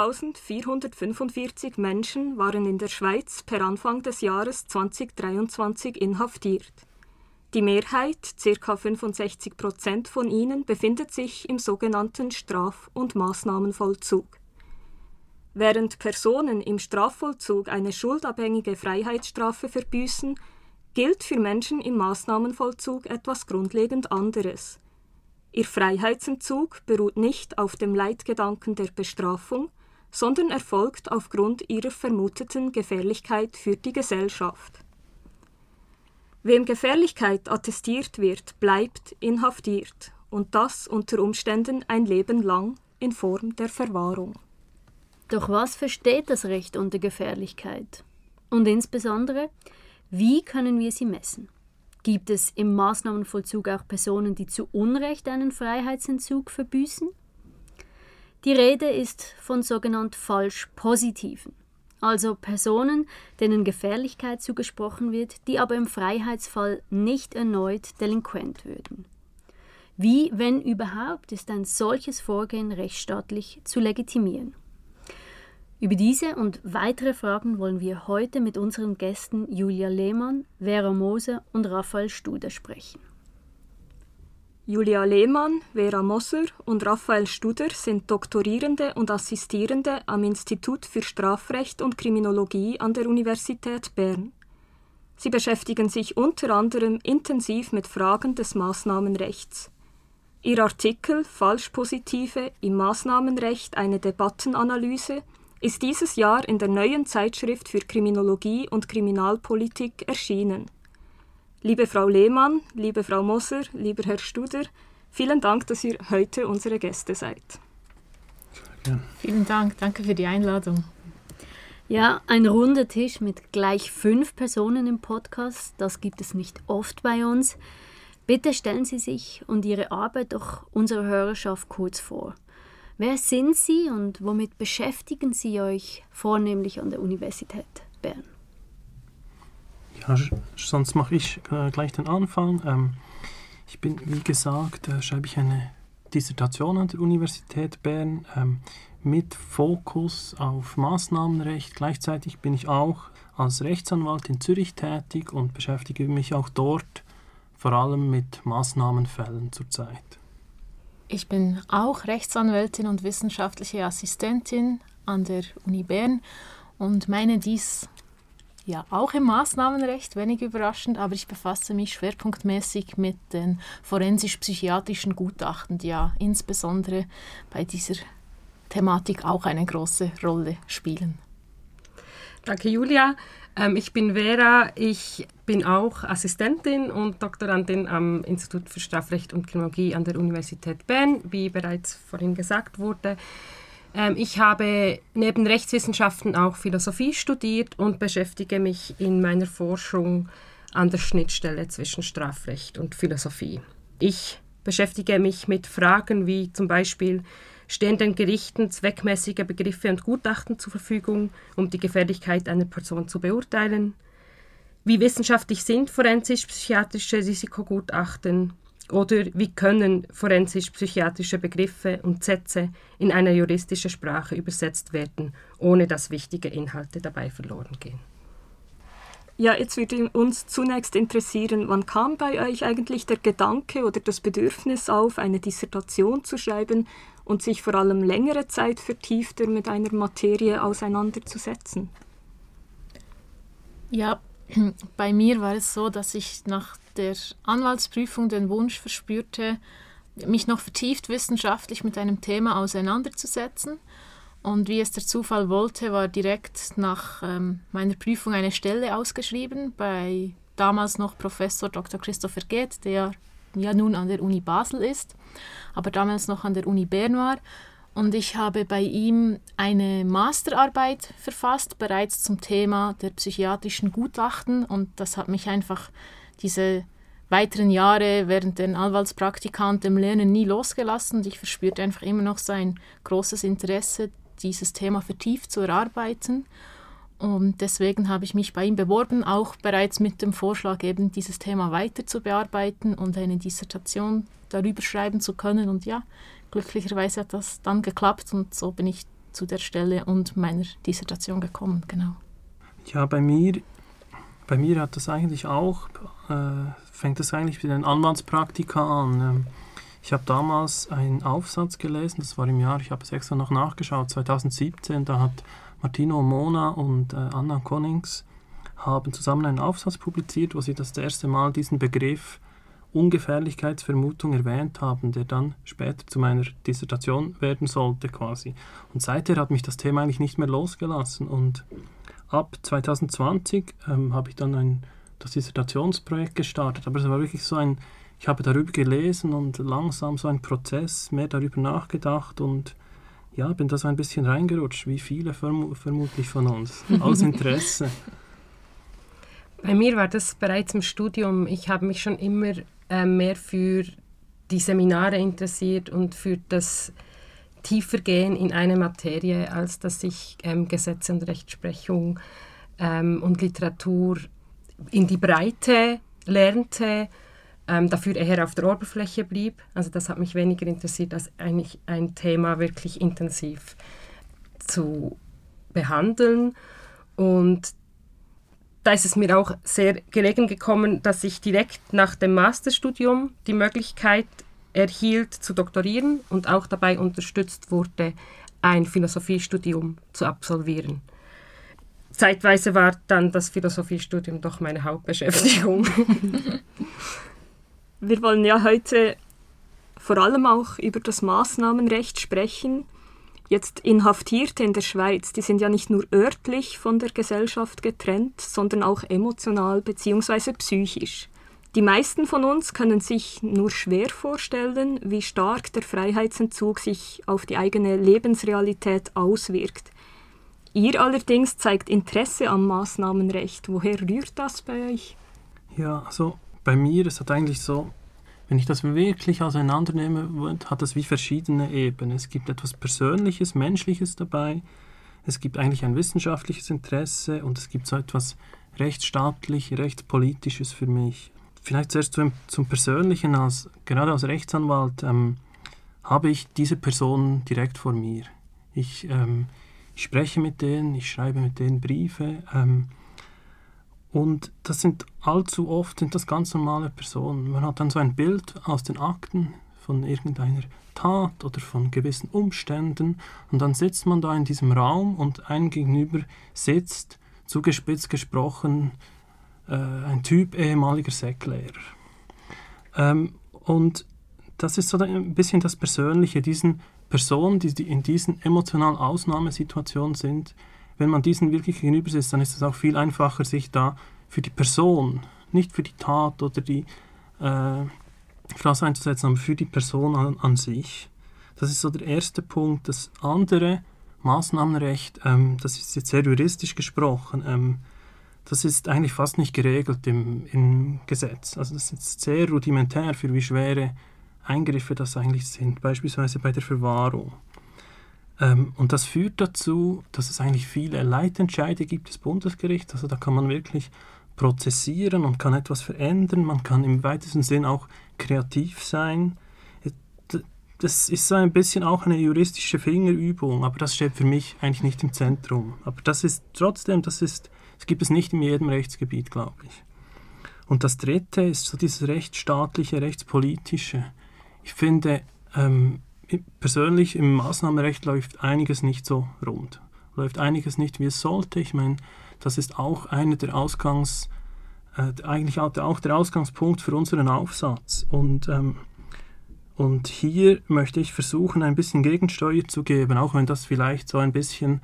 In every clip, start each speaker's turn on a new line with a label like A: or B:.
A: 2445 Menschen waren in der Schweiz per Anfang des Jahres 2023 inhaftiert. Die Mehrheit, ca. 65 Prozent von ihnen, befindet sich im sogenannten Straf- und Maßnahmenvollzug. Während Personen im Strafvollzug eine schuldabhängige Freiheitsstrafe verbüßen, gilt für Menschen im Maßnahmenvollzug etwas grundlegend anderes. Ihr Freiheitsentzug beruht nicht auf dem Leitgedanken der Bestrafung, sondern erfolgt aufgrund ihrer vermuteten Gefährlichkeit für die Gesellschaft. Wem Gefährlichkeit attestiert wird, bleibt inhaftiert und das unter Umständen ein Leben lang in Form der Verwahrung.
B: Doch was versteht das Recht unter Gefährlichkeit? Und insbesondere, wie können wir sie messen? Gibt es im Maßnahmenvollzug auch Personen, die zu Unrecht einen Freiheitsentzug verbüßen? Die Rede ist von sogenannt falsch positiven also Personen, denen Gefährlichkeit zugesprochen wird, die aber im Freiheitsfall nicht erneut delinquent würden. Wie, wenn überhaupt, ist ein solches Vorgehen rechtsstaatlich zu legitimieren? Über diese und weitere Fragen wollen wir heute mit unseren Gästen Julia Lehmann, Vera Moser und Raphael Studer sprechen.
A: Julia Lehmann, Vera Moser und Raphael Studer sind Doktorierende und Assistierende am Institut für Strafrecht und Kriminologie an der Universität Bern. Sie beschäftigen sich unter anderem intensiv mit Fragen des Maßnahmenrechts. Ihr Artikel Falschpositive im Maßnahmenrecht eine Debattenanalyse ist dieses Jahr in der neuen Zeitschrift für Kriminologie und Kriminalpolitik erschienen. Liebe Frau Lehmann, liebe Frau Moser, lieber Herr Studer, vielen Dank, dass ihr heute unsere Gäste seid.
C: Ja. Vielen Dank, danke für die Einladung.
B: Ja, ein runder Tisch mit gleich fünf Personen im Podcast, das gibt es nicht oft bei uns. Bitte stellen Sie sich und Ihre Arbeit doch unserer Hörerschaft kurz vor. Wer sind Sie und womit beschäftigen Sie euch vornehmlich an der Universität Bern?
D: Ja, sonst mache ich äh, gleich den Anfang. Ähm, ich bin, wie gesagt, äh, schreibe ich eine Dissertation an der Universität Bern ähm, mit Fokus auf Maßnahmenrecht. Gleichzeitig bin ich auch als Rechtsanwalt in Zürich tätig und beschäftige mich auch dort vor allem mit Maßnahmenfällen zurzeit.
C: Ich bin auch Rechtsanwältin und wissenschaftliche Assistentin an der Uni Bern und meine dies ja auch im Maßnahmenrecht, wenig überraschend, aber ich befasse mich schwerpunktmäßig mit den forensisch-psychiatrischen Gutachten, die ja insbesondere bei dieser Thematik auch eine große Rolle spielen.
E: Danke, Julia. Ähm, ich bin Vera. Ich bin auch Assistentin und Doktorandin am Institut für Strafrecht und Kriminologie an der Universität Bern, wie bereits vorhin gesagt wurde. Ähm, ich habe neben Rechtswissenschaften auch Philosophie studiert und beschäftige mich in meiner Forschung an der Schnittstelle zwischen Strafrecht und Philosophie. Ich beschäftige mich mit Fragen wie zum Beispiel, stehen den Gerichten zweckmäßige Begriffe und Gutachten zur Verfügung, um die Gefährlichkeit einer Person zu beurteilen? Wie wissenschaftlich sind forensisch-psychiatrische Risikogutachten? Oder wie können forensisch-psychiatrische Begriffe und Sätze in eine juristische Sprache übersetzt werden, ohne dass wichtige Inhalte dabei verloren gehen?
A: Ja, jetzt würde uns zunächst interessieren, wann kam bei euch eigentlich der Gedanke oder das Bedürfnis auf, eine Dissertation zu schreiben und sich vor allem längere Zeit vertiefter mit einer Materie auseinanderzusetzen?
C: Ja, bei mir war es so, dass ich nach der Anwaltsprüfung den Wunsch verspürte, mich noch vertieft wissenschaftlich mit einem Thema auseinanderzusetzen. Und wie es der Zufall wollte, war direkt nach ähm, meiner Prüfung eine Stelle ausgeschrieben bei damals noch Professor Dr. Christopher Geht, der ja nun an der Uni Basel ist, aber damals noch an der Uni Bern war. Und ich habe bei ihm eine Masterarbeit verfasst, bereits zum Thema der psychiatrischen Gutachten. Und das hat mich einfach diese weiteren Jahre während den Anwaltspraktika dem Lernen nie losgelassen. Und ich verspürte einfach immer noch sein großes Interesse, dieses Thema vertieft zu erarbeiten. Und deswegen habe ich mich bei ihm beworben, auch bereits mit dem Vorschlag, eben dieses Thema weiter zu bearbeiten und eine Dissertation darüber schreiben zu können. Und ja, glücklicherweise hat das dann geklappt und so bin ich zu der Stelle und meiner Dissertation gekommen, genau.
D: Ja, bei mir, bei mir hat das eigentlich auch, äh, fängt das eigentlich mit den Anwaltspraktika an. Ähm, ich habe damals einen Aufsatz gelesen, das war im Jahr, ich habe es extra noch nachgeschaut, 2017, da hat Martino Mona und äh, Anna Konings haben zusammen einen Aufsatz publiziert, wo sie das erste Mal diesen Begriff Ungefährlichkeitsvermutung erwähnt haben, der dann später zu meiner Dissertation werden sollte quasi. Und seither hat mich das Thema eigentlich nicht mehr losgelassen und ab 2020 ähm, habe ich dann ein, das Dissertationsprojekt gestartet, aber es war wirklich so ein, ich habe darüber gelesen und langsam so ein Prozess, mehr darüber nachgedacht und ja, bin da so ein bisschen reingerutscht, wie viele verm vermutlich von uns, aus Interesse.
E: Bei mir war das bereits im Studium. Ich habe mich schon immer äh, mehr für die Seminare interessiert und für das Tiefergehen in eine Materie, als dass ich ähm, Gesetze und Rechtsprechung ähm, und Literatur in die Breite lernte, ähm, dafür eher auf der Oberfläche blieb. Also das hat mich weniger interessiert, als eigentlich ein Thema wirklich intensiv zu behandeln. Und da ist es mir auch sehr gelegen gekommen, dass ich direkt nach dem Masterstudium die Möglichkeit erhielt zu doktorieren und auch dabei unterstützt wurde, ein Philosophiestudium zu absolvieren. Zeitweise war dann das Philosophiestudium doch meine Hauptbeschäftigung.
A: Wir wollen ja heute vor allem auch über das Maßnahmenrecht sprechen. Jetzt Inhaftierte in der Schweiz, die sind ja nicht nur örtlich von der Gesellschaft getrennt, sondern auch emotional bzw. psychisch. Die meisten von uns können sich nur schwer vorstellen, wie stark der Freiheitsentzug sich auf die eigene Lebensrealität auswirkt. Ihr allerdings zeigt Interesse am Maßnahmenrecht. Woher rührt das bei euch?
D: Ja, also bei mir ist das eigentlich so, wenn ich das wirklich auseinandernehme, hat das wie verschiedene Ebenen. Es gibt etwas Persönliches, Menschliches dabei, es gibt eigentlich ein wissenschaftliches Interesse und es gibt so etwas rechtsstaatlich, rechtspolitisches für mich. Vielleicht zuerst zum, zum Persönlichen, als, gerade als Rechtsanwalt ähm, habe ich diese Personen direkt vor mir. Ich, ähm, ich spreche mit denen, ich schreibe mit denen Briefe. Ähm, und das sind allzu oft sind das ganz normale Personen. Man hat dann so ein Bild aus den Akten von irgendeiner Tat oder von gewissen Umständen und dann sitzt man da in diesem Raum und ein Gegenüber sitzt, zugespitzt gesprochen, äh, ein Typ ehemaliger Säcklehrer. Ähm, und das ist so ein bisschen das Persönliche, diesen Personen, die in diesen emotionalen Ausnahmesituationen sind, wenn man diesen wirklich gegenüber sitzt, dann ist es auch viel einfacher, sich da für die Person, nicht für die Tat oder die äh, Phrase einzusetzen, aber für die Person an, an, sich. Das ist so der erste Punkt. Das andere, Maßnahmenrecht, ähm, das ist jetzt sehr juristisch gesprochen, ähm, das ist eigentlich fast nicht geregelt im, im Gesetz. Also das ist sehr rudimentär, für wie schwere Eingriffe das eigentlich sind, beispielsweise bei der Verwahrung. Ähm, und das führt dazu, dass es eigentlich viele Leitentscheide gibt des Bundesgerichts. Also da kann man wirklich prozessieren und kann etwas verändern. Man kann im weitesten Sinn auch kreativ sein. Das ist so ein bisschen auch eine juristische Fingerübung, aber das steht für mich eigentlich nicht im Zentrum. Aber das ist trotzdem, das ist, das gibt es nicht in jedem Rechtsgebiet, glaube ich. Und das Dritte ist so dieses rechtsstaatliche, rechtspolitische. Ich finde, ähm, persönlich im Maßnahmenrecht läuft einiges nicht so rund. Läuft einiges nicht, wie es sollte. Ich meine, das ist auch einer der Ausgangs, äh, eigentlich auch der Ausgangspunkt für unseren Aufsatz. Und, ähm, und hier möchte ich versuchen, ein bisschen Gegensteuer zu geben, auch wenn das vielleicht so ein bisschen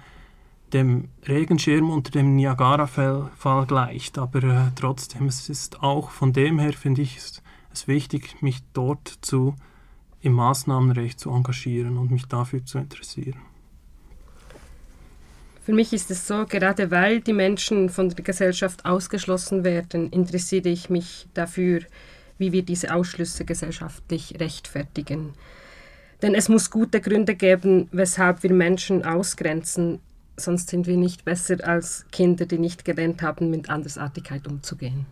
D: dem Regenschirm unter dem Niagara-Fall gleicht. Aber äh, trotzdem, es ist auch von dem her, finde ich, es, wichtig, mich dort zu im Maßnahmenrecht zu engagieren und mich dafür zu interessieren.
E: Für mich ist es so, gerade weil die Menschen von der Gesellschaft ausgeschlossen werden, interessiere ich mich dafür, wie wir diese Ausschlüsse gesellschaftlich rechtfertigen. Denn es muss gute Gründe geben, weshalb wir Menschen ausgrenzen, sonst sind wir nicht besser als Kinder, die nicht gelernt haben, mit Andersartigkeit umzugehen.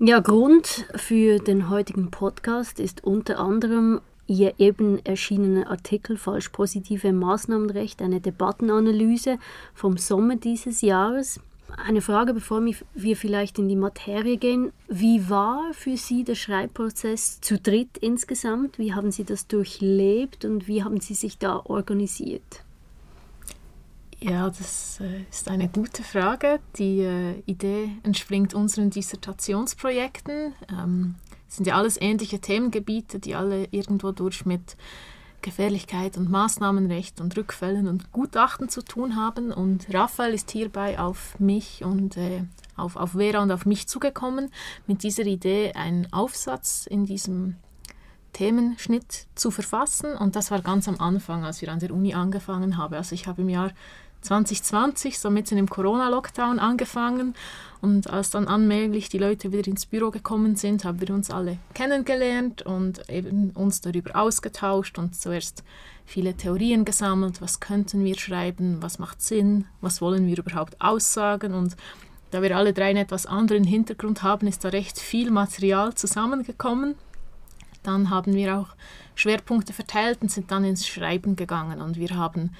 B: Ja, Grund für den heutigen Podcast ist unter anderem Ihr eben erschienenen Artikel Falsch positive Maßnahmenrecht, eine Debattenanalyse vom Sommer dieses Jahres. Eine Frage, bevor wir vielleicht in die Materie gehen. Wie war für Sie der Schreibprozess zu dritt insgesamt? Wie haben Sie das durchlebt und wie haben Sie sich da organisiert?
C: Ja, das äh, ist eine gute Frage. Die äh, Idee entspringt unseren Dissertationsprojekten. Ähm, es sind ja alles ähnliche Themengebiete, die alle irgendwo durch mit Gefährlichkeit und Maßnahmenrecht und Rückfällen und Gutachten zu tun haben. Und Raphael ist hierbei auf mich und äh, auf, auf Vera und auf mich zugekommen mit dieser Idee, einen Aufsatz in diesem Themenschnitt zu verfassen. Und das war ganz am Anfang, als wir an der Uni angefangen haben. Also ich habe im Jahr 2020, so mitten im Corona-Lockdown angefangen. Und als dann allmählich die Leute wieder ins Büro gekommen sind, haben wir uns alle kennengelernt und eben uns darüber ausgetauscht und zuerst viele Theorien gesammelt. Was könnten wir schreiben? Was macht Sinn? Was wollen wir überhaupt aussagen? Und da wir alle drei einen etwas anderen Hintergrund haben, ist da recht viel Material zusammengekommen. Dann haben wir auch Schwerpunkte verteilt und sind dann ins Schreiben gegangen. Und wir haben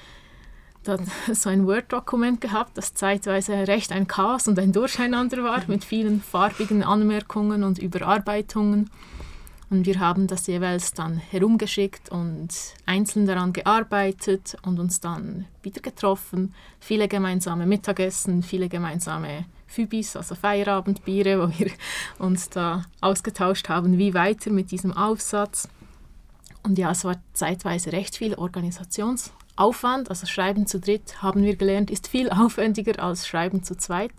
C: dann so ein Word-Dokument gehabt, das zeitweise recht ein Chaos und ein Durcheinander war mit vielen farbigen Anmerkungen und Überarbeitungen. Und wir haben das jeweils dann herumgeschickt und einzeln daran gearbeitet und uns dann wieder getroffen. Viele gemeinsame Mittagessen, viele gemeinsame Fübis, also Feierabendbiere, wo wir uns da ausgetauscht haben, wie weiter mit diesem Aufsatz. Und ja, es war zeitweise recht viel Organisations- Aufwand, also Schreiben zu dritt, haben wir gelernt, ist viel aufwendiger als Schreiben zu zweit.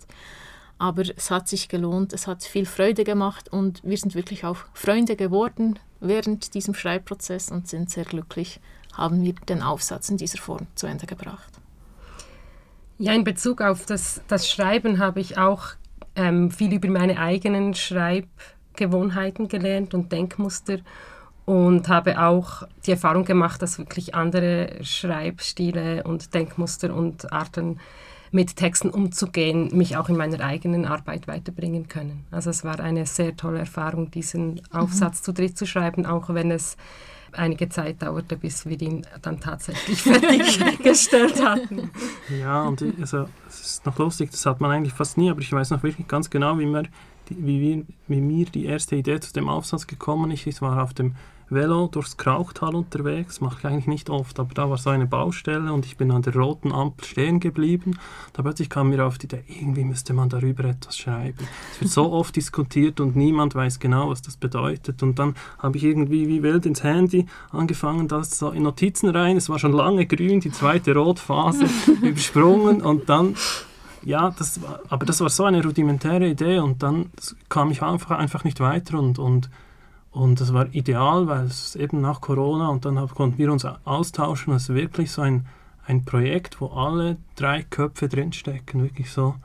C: Aber es hat sich gelohnt, es hat viel Freude gemacht und wir sind wirklich auch Freunde geworden während diesem Schreibprozess und sind sehr glücklich, haben wir den Aufsatz in dieser Form zu Ende gebracht.
E: Ja, in Bezug auf das, das Schreiben habe ich auch ähm, viel über meine eigenen Schreibgewohnheiten gelernt und Denkmuster und habe auch die Erfahrung gemacht, dass wirklich andere Schreibstile und Denkmuster und Arten mit Texten umzugehen, mich auch in meiner eigenen Arbeit weiterbringen können. Also es war eine sehr tolle Erfahrung, diesen Aufsatz mhm. zu dritt zu schreiben, auch wenn es einige Zeit dauerte, bis wir ihn dann tatsächlich fertiggestellt hatten.
D: Ja, und also, es ist noch lustig, das hat man eigentlich fast nie, aber ich weiß noch wirklich ganz genau, wie, mir wie, wie mir die erste Idee zu dem Aufsatz gekommen ist. Ich war auf dem Velo durchs Krauchtal unterwegs, mache ich eigentlich nicht oft, aber da war so eine Baustelle und ich bin an der roten Ampel stehen geblieben. Da plötzlich kam mir auf die Idee, irgendwie müsste man darüber etwas schreiben. Es wird so oft diskutiert und niemand weiß genau, was das bedeutet. Und dann habe ich irgendwie wie wild ins Handy angefangen, das so in Notizen rein. Es war schon lange grün, die zweite Rotphase übersprungen und dann ja, das war, aber das war so eine rudimentäre Idee und dann kam ich einfach, einfach nicht weiter und, und und das war ideal, weil es eben nach Corona und dann konnten wir uns austauschen. Es ist wirklich so ein, ein Projekt, wo alle drei Köpfe drinstecken. Wirklich so.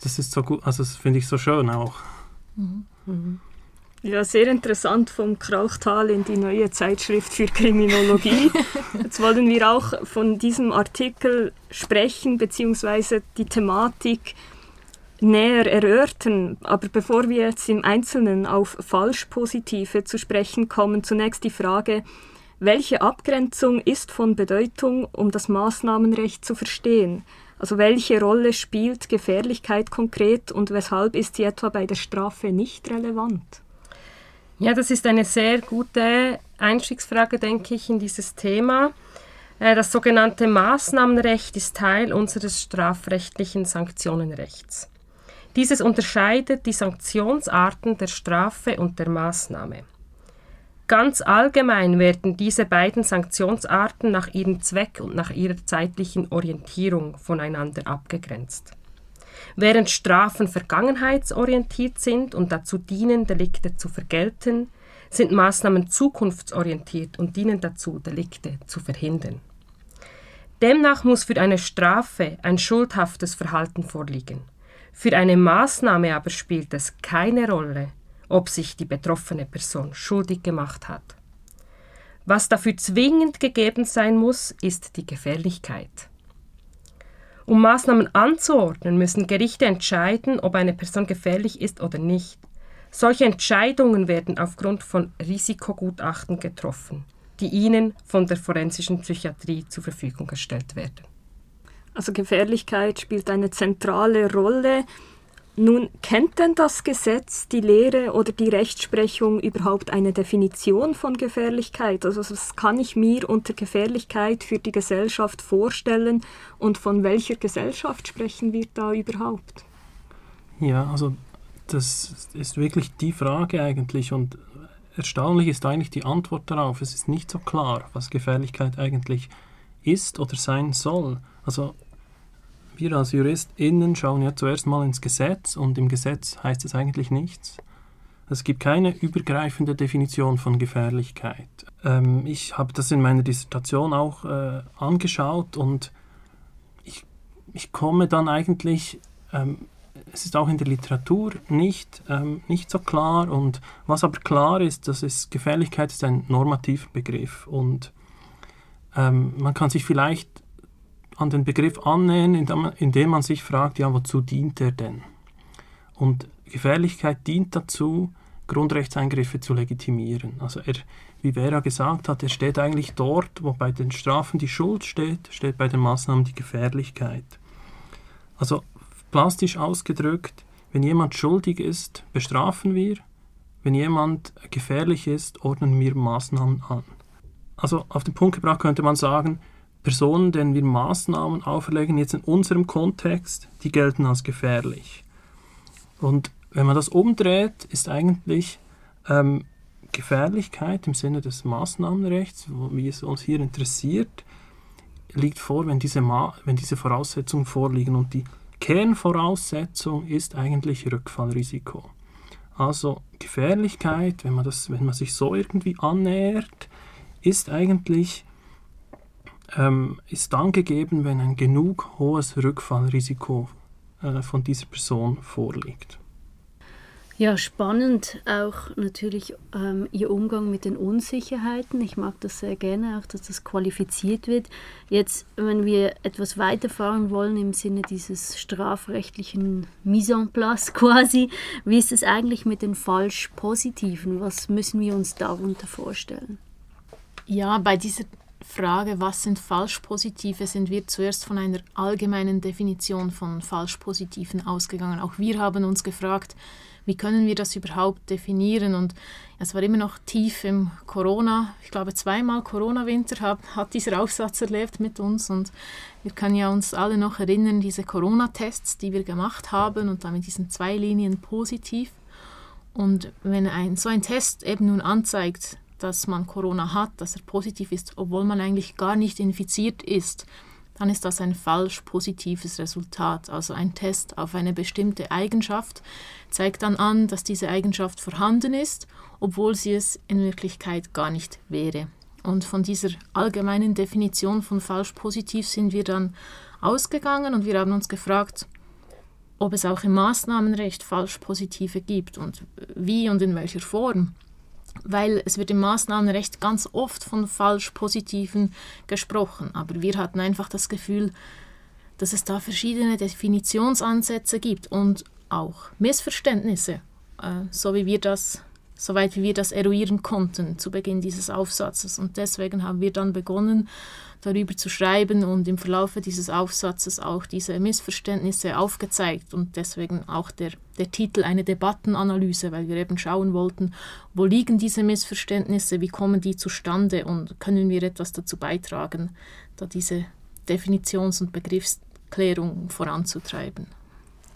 D: Das ist so gut, also das finde ich so schön auch. Mhm.
A: Mhm. Ja, sehr interessant vom Krauchtal in die neue Zeitschrift für Kriminologie. Jetzt wollen wir auch von diesem Artikel sprechen, beziehungsweise die Thematik näher erörtern. Aber bevor wir jetzt im Einzelnen auf Falschpositive zu sprechen kommen, zunächst die Frage, welche Abgrenzung ist von Bedeutung, um das Maßnahmenrecht zu verstehen? Also welche Rolle spielt Gefährlichkeit konkret und weshalb ist sie etwa bei der Strafe nicht relevant?
E: Ja, das ist eine sehr gute Einstiegsfrage, denke ich, in dieses Thema. Äh, das sogenannte Maßnahmenrecht ist Teil unseres strafrechtlichen Sanktionenrechts. Dieses unterscheidet die Sanktionsarten der Strafe und der Maßnahme. Ganz allgemein werden diese beiden Sanktionsarten nach ihrem Zweck und nach ihrer zeitlichen Orientierung voneinander abgegrenzt. Während Strafen vergangenheitsorientiert sind und dazu dienen, Delikte zu vergelten, sind Maßnahmen zukunftsorientiert und dienen dazu, Delikte zu verhindern. Demnach muss für eine Strafe ein schuldhaftes Verhalten vorliegen. Für eine Maßnahme aber spielt es keine Rolle, ob sich die betroffene Person schuldig gemacht hat. Was dafür zwingend gegeben sein muss, ist die Gefährlichkeit. Um Maßnahmen anzuordnen, müssen Gerichte entscheiden, ob eine Person gefährlich ist oder nicht. Solche Entscheidungen werden aufgrund von Risikogutachten getroffen. die ihnen von der forensischen Psychiatrie zur Verfügung gestellt werden.
A: Also Gefährlichkeit spielt eine zentrale Rolle. Nun, kennt denn das Gesetz, die Lehre oder die Rechtsprechung überhaupt eine Definition von Gefährlichkeit? Also was kann ich mir unter Gefährlichkeit für die Gesellschaft vorstellen und von welcher Gesellschaft sprechen wir da überhaupt?
D: Ja, also das ist wirklich die Frage eigentlich und erstaunlich ist eigentlich die Antwort darauf. Es ist nicht so klar, was Gefährlichkeit eigentlich ist oder sein soll. Also wir als JuristInnen schauen ja zuerst mal ins Gesetz und im Gesetz heißt es eigentlich nichts. Es gibt keine übergreifende Definition von Gefährlichkeit. Ähm, ich habe das in meiner Dissertation auch äh, angeschaut und ich, ich komme dann eigentlich, ähm, es ist auch in der Literatur nicht, ähm, nicht so klar und was aber klar ist, dass es Gefährlichkeit ist ein normativer Begriff und ähm, man kann sich vielleicht an den Begriff annähern, indem man sich fragt, ja, wozu dient er denn? Und Gefährlichkeit dient dazu, Grundrechtseingriffe zu legitimieren. Also er, wie Vera gesagt hat, er steht eigentlich dort, wo bei den Strafen die Schuld steht, steht bei den Maßnahmen die Gefährlichkeit. Also plastisch ausgedrückt, wenn jemand schuldig ist, bestrafen wir, wenn jemand gefährlich ist, ordnen wir Maßnahmen an. Also auf den Punkt gebracht könnte man sagen, Personen, denen wir Maßnahmen auferlegen, jetzt in unserem Kontext, die gelten als gefährlich. Und wenn man das umdreht, ist eigentlich ähm, Gefährlichkeit im Sinne des Maßnahmenrechts, wie es uns hier interessiert, liegt vor, wenn diese, Ma wenn diese Voraussetzungen vorliegen. Und die Kernvoraussetzung ist eigentlich Rückfallrisiko. Also Gefährlichkeit, wenn man, das, wenn man sich so irgendwie annähert, ist eigentlich ähm, ist dann gegeben, wenn ein genug hohes Rückfallrisiko äh, von dieser Person vorliegt.
B: Ja, spannend auch natürlich ähm, Ihr Umgang mit den Unsicherheiten. Ich mag das sehr gerne, auch dass das qualifiziert wird. Jetzt, wenn wir etwas weiterfahren wollen im Sinne dieses strafrechtlichen Mise en place quasi, wie ist es eigentlich mit den falsch Positiven? Was müssen wir uns darunter vorstellen?
C: Ja, bei dieser Frage, was sind Falschpositive, sind wir zuerst von einer allgemeinen Definition von Falschpositiven ausgegangen. Auch wir haben uns gefragt, wie können wir das überhaupt definieren? Und es war immer noch tief im Corona, ich glaube zweimal Corona-Winter hat, hat dieser Aufsatz erlebt mit uns und wir können ja uns alle noch erinnern, diese Corona-Tests, die wir gemacht haben und dann mit diesen zwei Linien positiv. Und wenn ein, so ein Test eben nun anzeigt, dass man Corona hat, dass er positiv ist, obwohl man eigentlich gar nicht infiziert ist, dann ist das ein falsch positives Resultat. Also ein Test auf eine bestimmte Eigenschaft zeigt dann an, dass diese Eigenschaft vorhanden ist, obwohl sie es in Wirklichkeit gar nicht wäre. Und von dieser allgemeinen Definition von falsch positiv sind wir dann ausgegangen und wir haben uns gefragt, ob es auch im Maßnahmenrecht falsch positive gibt und wie und in welcher Form weil es wird im Maßnahmenrecht ganz oft von falsch Positiven gesprochen. Aber wir hatten einfach das Gefühl, dass es da verschiedene Definitionsansätze gibt und auch Missverständnisse, äh, so wie wir das soweit wir das eruieren konnten zu Beginn dieses Aufsatzes. Und deswegen haben wir dann begonnen, darüber zu schreiben und im Verlauf dieses Aufsatzes auch diese Missverständnisse aufgezeigt und deswegen auch der, der Titel eine Debattenanalyse, weil wir eben schauen wollten, wo liegen diese Missverständnisse, wie kommen die zustande und können wir etwas dazu beitragen, da diese Definitions- und Begriffsklärung voranzutreiben.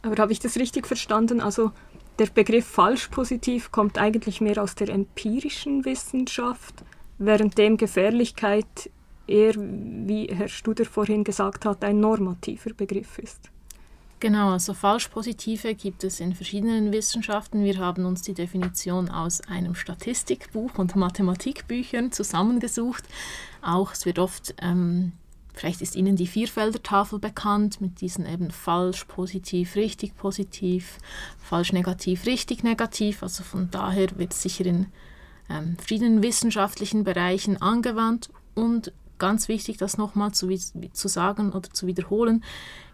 A: Aber habe ich das richtig verstanden? Also der Begriff falsch positiv kommt eigentlich mehr aus der empirischen Wissenschaft, währenddem Gefährlichkeit eher, wie Herr Studer vorhin gesagt hat, ein normativer Begriff ist.
C: Genau, also Falschpositive gibt es in verschiedenen Wissenschaften. Wir haben uns die Definition aus einem Statistikbuch und Mathematikbüchern zusammengesucht. Auch es wird oft ähm, Vielleicht ist Ihnen die Vierfelder-Tafel bekannt mit diesen eben falsch, positiv, richtig, positiv, falsch, negativ, richtig, negativ. Also von daher wird es sicher in ähm, verschiedenen wissenschaftlichen Bereichen angewandt. Und ganz wichtig, das nochmal zu, zu sagen oder zu wiederholen,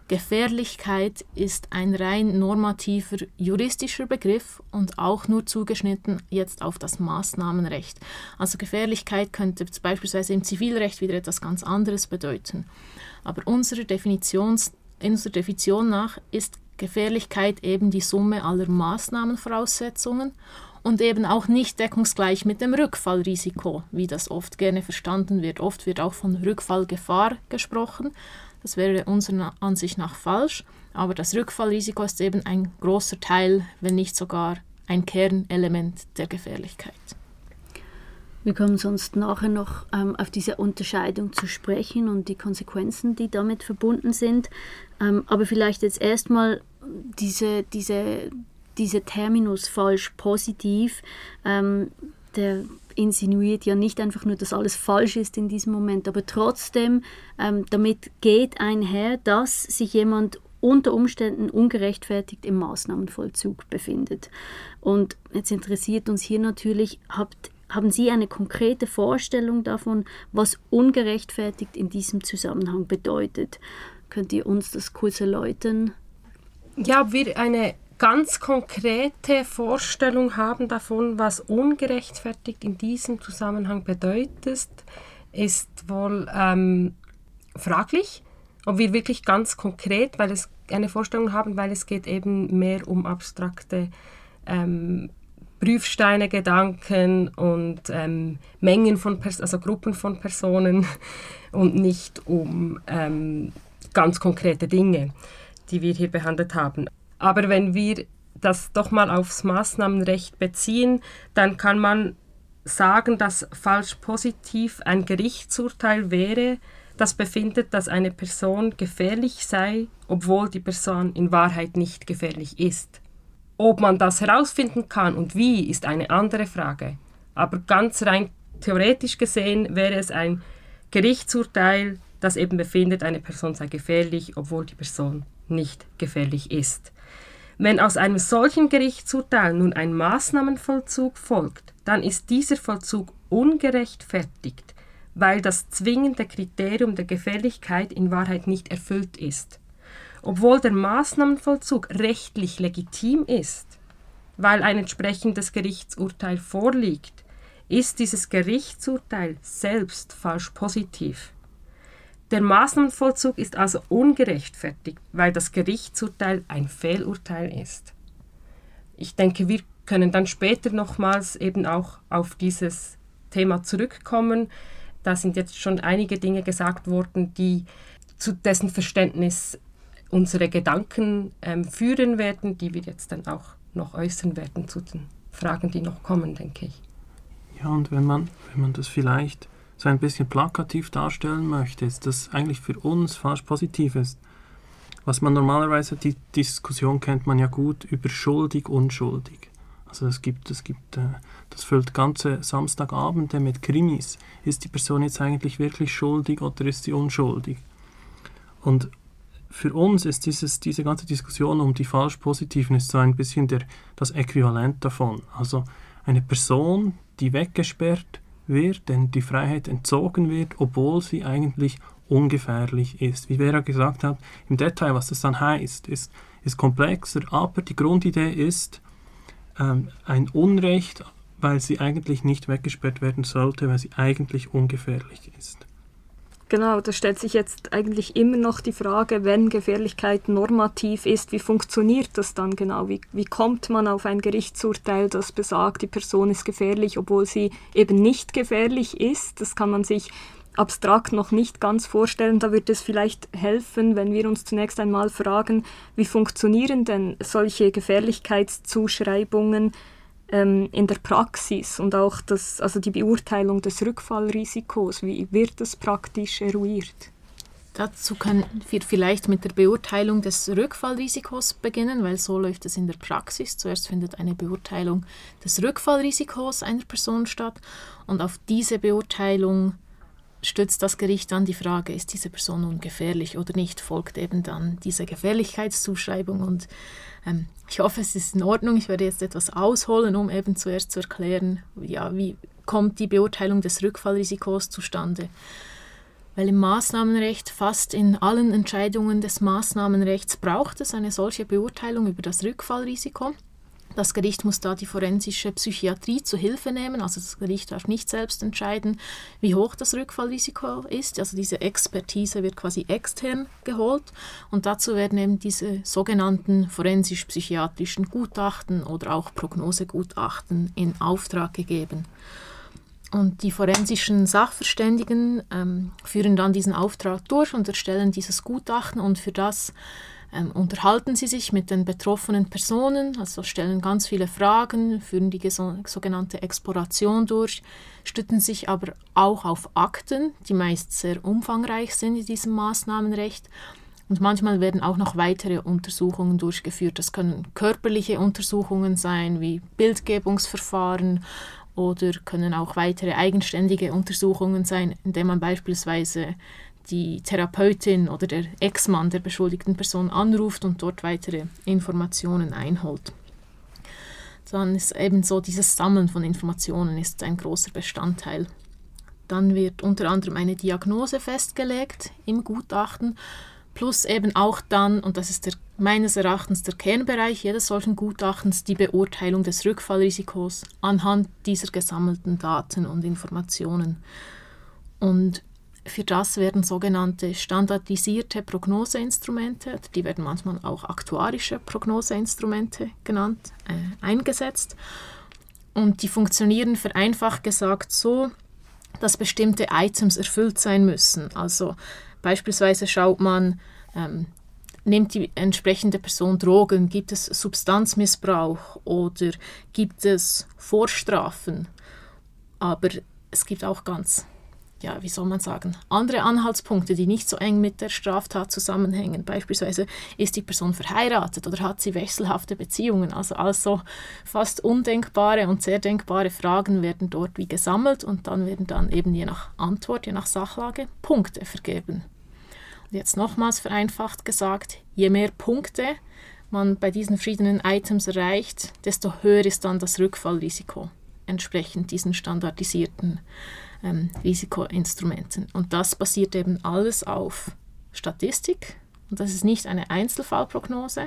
C: Gefährlichkeit ist ein rein normativer juristischer Begriff und auch nur zugeschnitten jetzt auf das Maßnahmenrecht. Also Gefährlichkeit könnte beispielsweise im Zivilrecht wieder etwas ganz anderes bedeuten. Aber unserer, Definitions, unserer Definition nach ist Gefährlichkeit eben die Summe aller Maßnahmenvoraussetzungen und eben auch nicht deckungsgleich mit dem Rückfallrisiko, wie das oft gerne verstanden wird. Oft wird auch von Rückfallgefahr gesprochen. Das wäre unserer Ansicht nach falsch, aber das Rückfallrisiko ist eben ein großer Teil, wenn nicht sogar ein Kernelement der Gefährlichkeit.
B: Wir kommen sonst nachher noch ähm, auf diese Unterscheidung zu sprechen und die Konsequenzen, die damit verbunden sind. Ähm, aber vielleicht jetzt erstmal diese, diese, dieser Terminus falsch positiv, ähm, der insinuiert ja nicht einfach nur, dass alles falsch ist in diesem Moment, aber trotzdem ähm, damit geht einher, dass sich jemand unter Umständen ungerechtfertigt im Maßnahmenvollzug befindet. Und jetzt interessiert uns hier natürlich, habt, haben Sie eine konkrete Vorstellung davon, was ungerechtfertigt in diesem Zusammenhang bedeutet? Könnt ihr uns das kurz erläutern?
E: Ja, ob wir eine ganz konkrete Vorstellung haben davon, was ungerechtfertigt in diesem Zusammenhang bedeutet, ist wohl ähm, fraglich. Ob wir wirklich ganz konkret, weil es eine Vorstellung haben, weil es geht eben mehr um abstrakte ähm, Prüfsteine, Gedanken und ähm, Mengen von, Pers also Gruppen von Personen und nicht um ähm, ganz konkrete Dinge, die wir hier behandelt haben. Aber wenn wir das doch mal aufs Maßnahmenrecht beziehen, dann kann man sagen, dass falsch positiv ein Gerichtsurteil wäre, das befindet, dass eine Person gefährlich sei, obwohl die Person in Wahrheit nicht gefährlich ist. Ob man das herausfinden kann und wie, ist eine andere Frage. Aber ganz rein theoretisch gesehen wäre es ein Gerichtsurteil, das eben befindet, eine Person sei gefährlich, obwohl die Person nicht gefährlich ist. Wenn aus einem solchen Gerichtsurteil nun ein Maßnahmenvollzug folgt, dann ist dieser Vollzug ungerechtfertigt, weil das zwingende Kriterium der Gefährlichkeit in Wahrheit nicht erfüllt ist. Obwohl der Maßnahmenvollzug rechtlich legitim ist, weil ein entsprechendes Gerichtsurteil vorliegt, ist dieses Gerichtsurteil selbst falsch positiv. Der Maßnahmenvollzug ist also ungerechtfertigt, weil das Gerichtsurteil ein Fehlurteil ist. Ich denke, wir können dann später nochmals eben auch auf dieses Thema zurückkommen. Da sind jetzt schon einige Dinge gesagt worden, die zu dessen Verständnis unsere Gedanken ähm, führen werden, die wir jetzt dann auch noch äußern werden zu den Fragen, die noch kommen, denke ich.
D: Ja, und wenn man, wenn man das vielleicht so ein bisschen plakativ darstellen möchte, ist das eigentlich für uns falsch positiv ist. Was man normalerweise, die Diskussion kennt man ja gut über schuldig, unschuldig. Also es gibt, es gibt, äh, das füllt ganze Samstagabende mit Krimis. Ist die Person jetzt eigentlich wirklich schuldig oder ist sie unschuldig? Und für uns ist dieses, diese ganze Diskussion um die falsch-positiven ist so ein bisschen der, das Äquivalent davon. Also eine Person, die weggesperrt wird, denn die Freiheit entzogen wird, obwohl sie eigentlich ungefährlich ist. Wie Vera gesagt hat, im Detail, was das dann heißt, ist, ist komplexer, aber die Grundidee ist ähm, ein Unrecht, weil sie eigentlich nicht weggesperrt werden sollte, weil sie eigentlich ungefährlich ist.
A: Genau, da stellt sich jetzt eigentlich immer noch die Frage, wenn Gefährlichkeit normativ ist, wie funktioniert das dann genau? Wie, wie kommt man auf ein Gerichtsurteil, das besagt, die Person ist gefährlich, obwohl sie eben nicht gefährlich ist? Das kann man sich abstrakt noch nicht ganz vorstellen. Da wird es vielleicht helfen, wenn wir uns zunächst einmal fragen, wie funktionieren denn solche Gefährlichkeitszuschreibungen? Ähm, in der Praxis und auch das, also die Beurteilung des Rückfallrisikos, wie wird das praktisch eruiert?
C: Dazu können wir vielleicht mit der Beurteilung des Rückfallrisikos beginnen, weil so läuft es in der Praxis. Zuerst findet eine Beurteilung des Rückfallrisikos einer Person statt und auf diese Beurteilung stützt das Gericht dann die Frage, ist diese Person nun gefährlich oder nicht, folgt eben dann diese Gefährlichkeitszuschreibung und ähm, ich hoffe, es ist in Ordnung. Ich werde jetzt etwas ausholen, um eben zuerst zu erklären, ja, wie kommt die Beurteilung des Rückfallrisikos zustande. weil im Maßnahmenrecht fast in allen Entscheidungen des Maßnahmenrechts braucht es eine solche Beurteilung über das Rückfallrisiko. Das Gericht muss da die forensische Psychiatrie zu Hilfe nehmen. Also das Gericht darf nicht selbst entscheiden, wie hoch das Rückfallrisiko ist. Also diese Expertise wird quasi extern geholt. Und dazu werden eben diese sogenannten forensisch-psychiatrischen Gutachten oder auch Prognosegutachten in Auftrag gegeben. Und die forensischen Sachverständigen ähm, führen dann diesen Auftrag durch und erstellen dieses Gutachten und für das ähm, unterhalten sie sich mit den betroffenen Personen, also stellen ganz viele Fragen, führen die sogenannte Exploration durch, stützen sich aber auch auf Akten, die meist sehr umfangreich sind in diesem Maßnahmenrecht. Und manchmal werden auch noch weitere Untersuchungen durchgeführt. Das können körperliche Untersuchungen sein, wie Bildgebungsverfahren oder können auch weitere eigenständige Untersuchungen sein, indem man beispielsweise die Therapeutin oder der Ex-Mann der beschuldigten Person anruft und dort weitere Informationen einholt. Dann ist ebenso dieses Sammeln von Informationen ist ein großer Bestandteil. Dann wird unter anderem eine Diagnose festgelegt im Gutachten, plus eben auch dann, und das ist der, meines Erachtens der Kernbereich jedes solchen Gutachtens, die Beurteilung des Rückfallrisikos anhand dieser gesammelten Daten und Informationen. Und für das werden sogenannte standardisierte Prognoseinstrumente, die werden manchmal auch aktuarische Prognoseinstrumente genannt, äh, eingesetzt. Und die funktionieren vereinfacht gesagt so, dass bestimmte Items erfüllt sein müssen. Also beispielsweise schaut man, ähm, nimmt die entsprechende Person Drogen, gibt es Substanzmissbrauch oder gibt es Vorstrafen. Aber es gibt auch ganz ja, wie soll man sagen, andere Anhaltspunkte, die nicht so eng mit der Straftat zusammenhängen. Beispielsweise ist die Person verheiratet oder hat sie wechselhafte Beziehungen. Also also fast undenkbare und sehr denkbare Fragen werden dort wie gesammelt und dann werden dann eben je nach Antwort, je nach Sachlage Punkte vergeben. Und jetzt nochmals vereinfacht gesagt, je mehr Punkte man bei diesen verschiedenen Items erreicht, desto höher ist dann das Rückfallrisiko entsprechend diesen standardisierten ähm, Risikoinstrumenten. Und das basiert eben alles auf Statistik und das ist nicht eine Einzelfallprognose.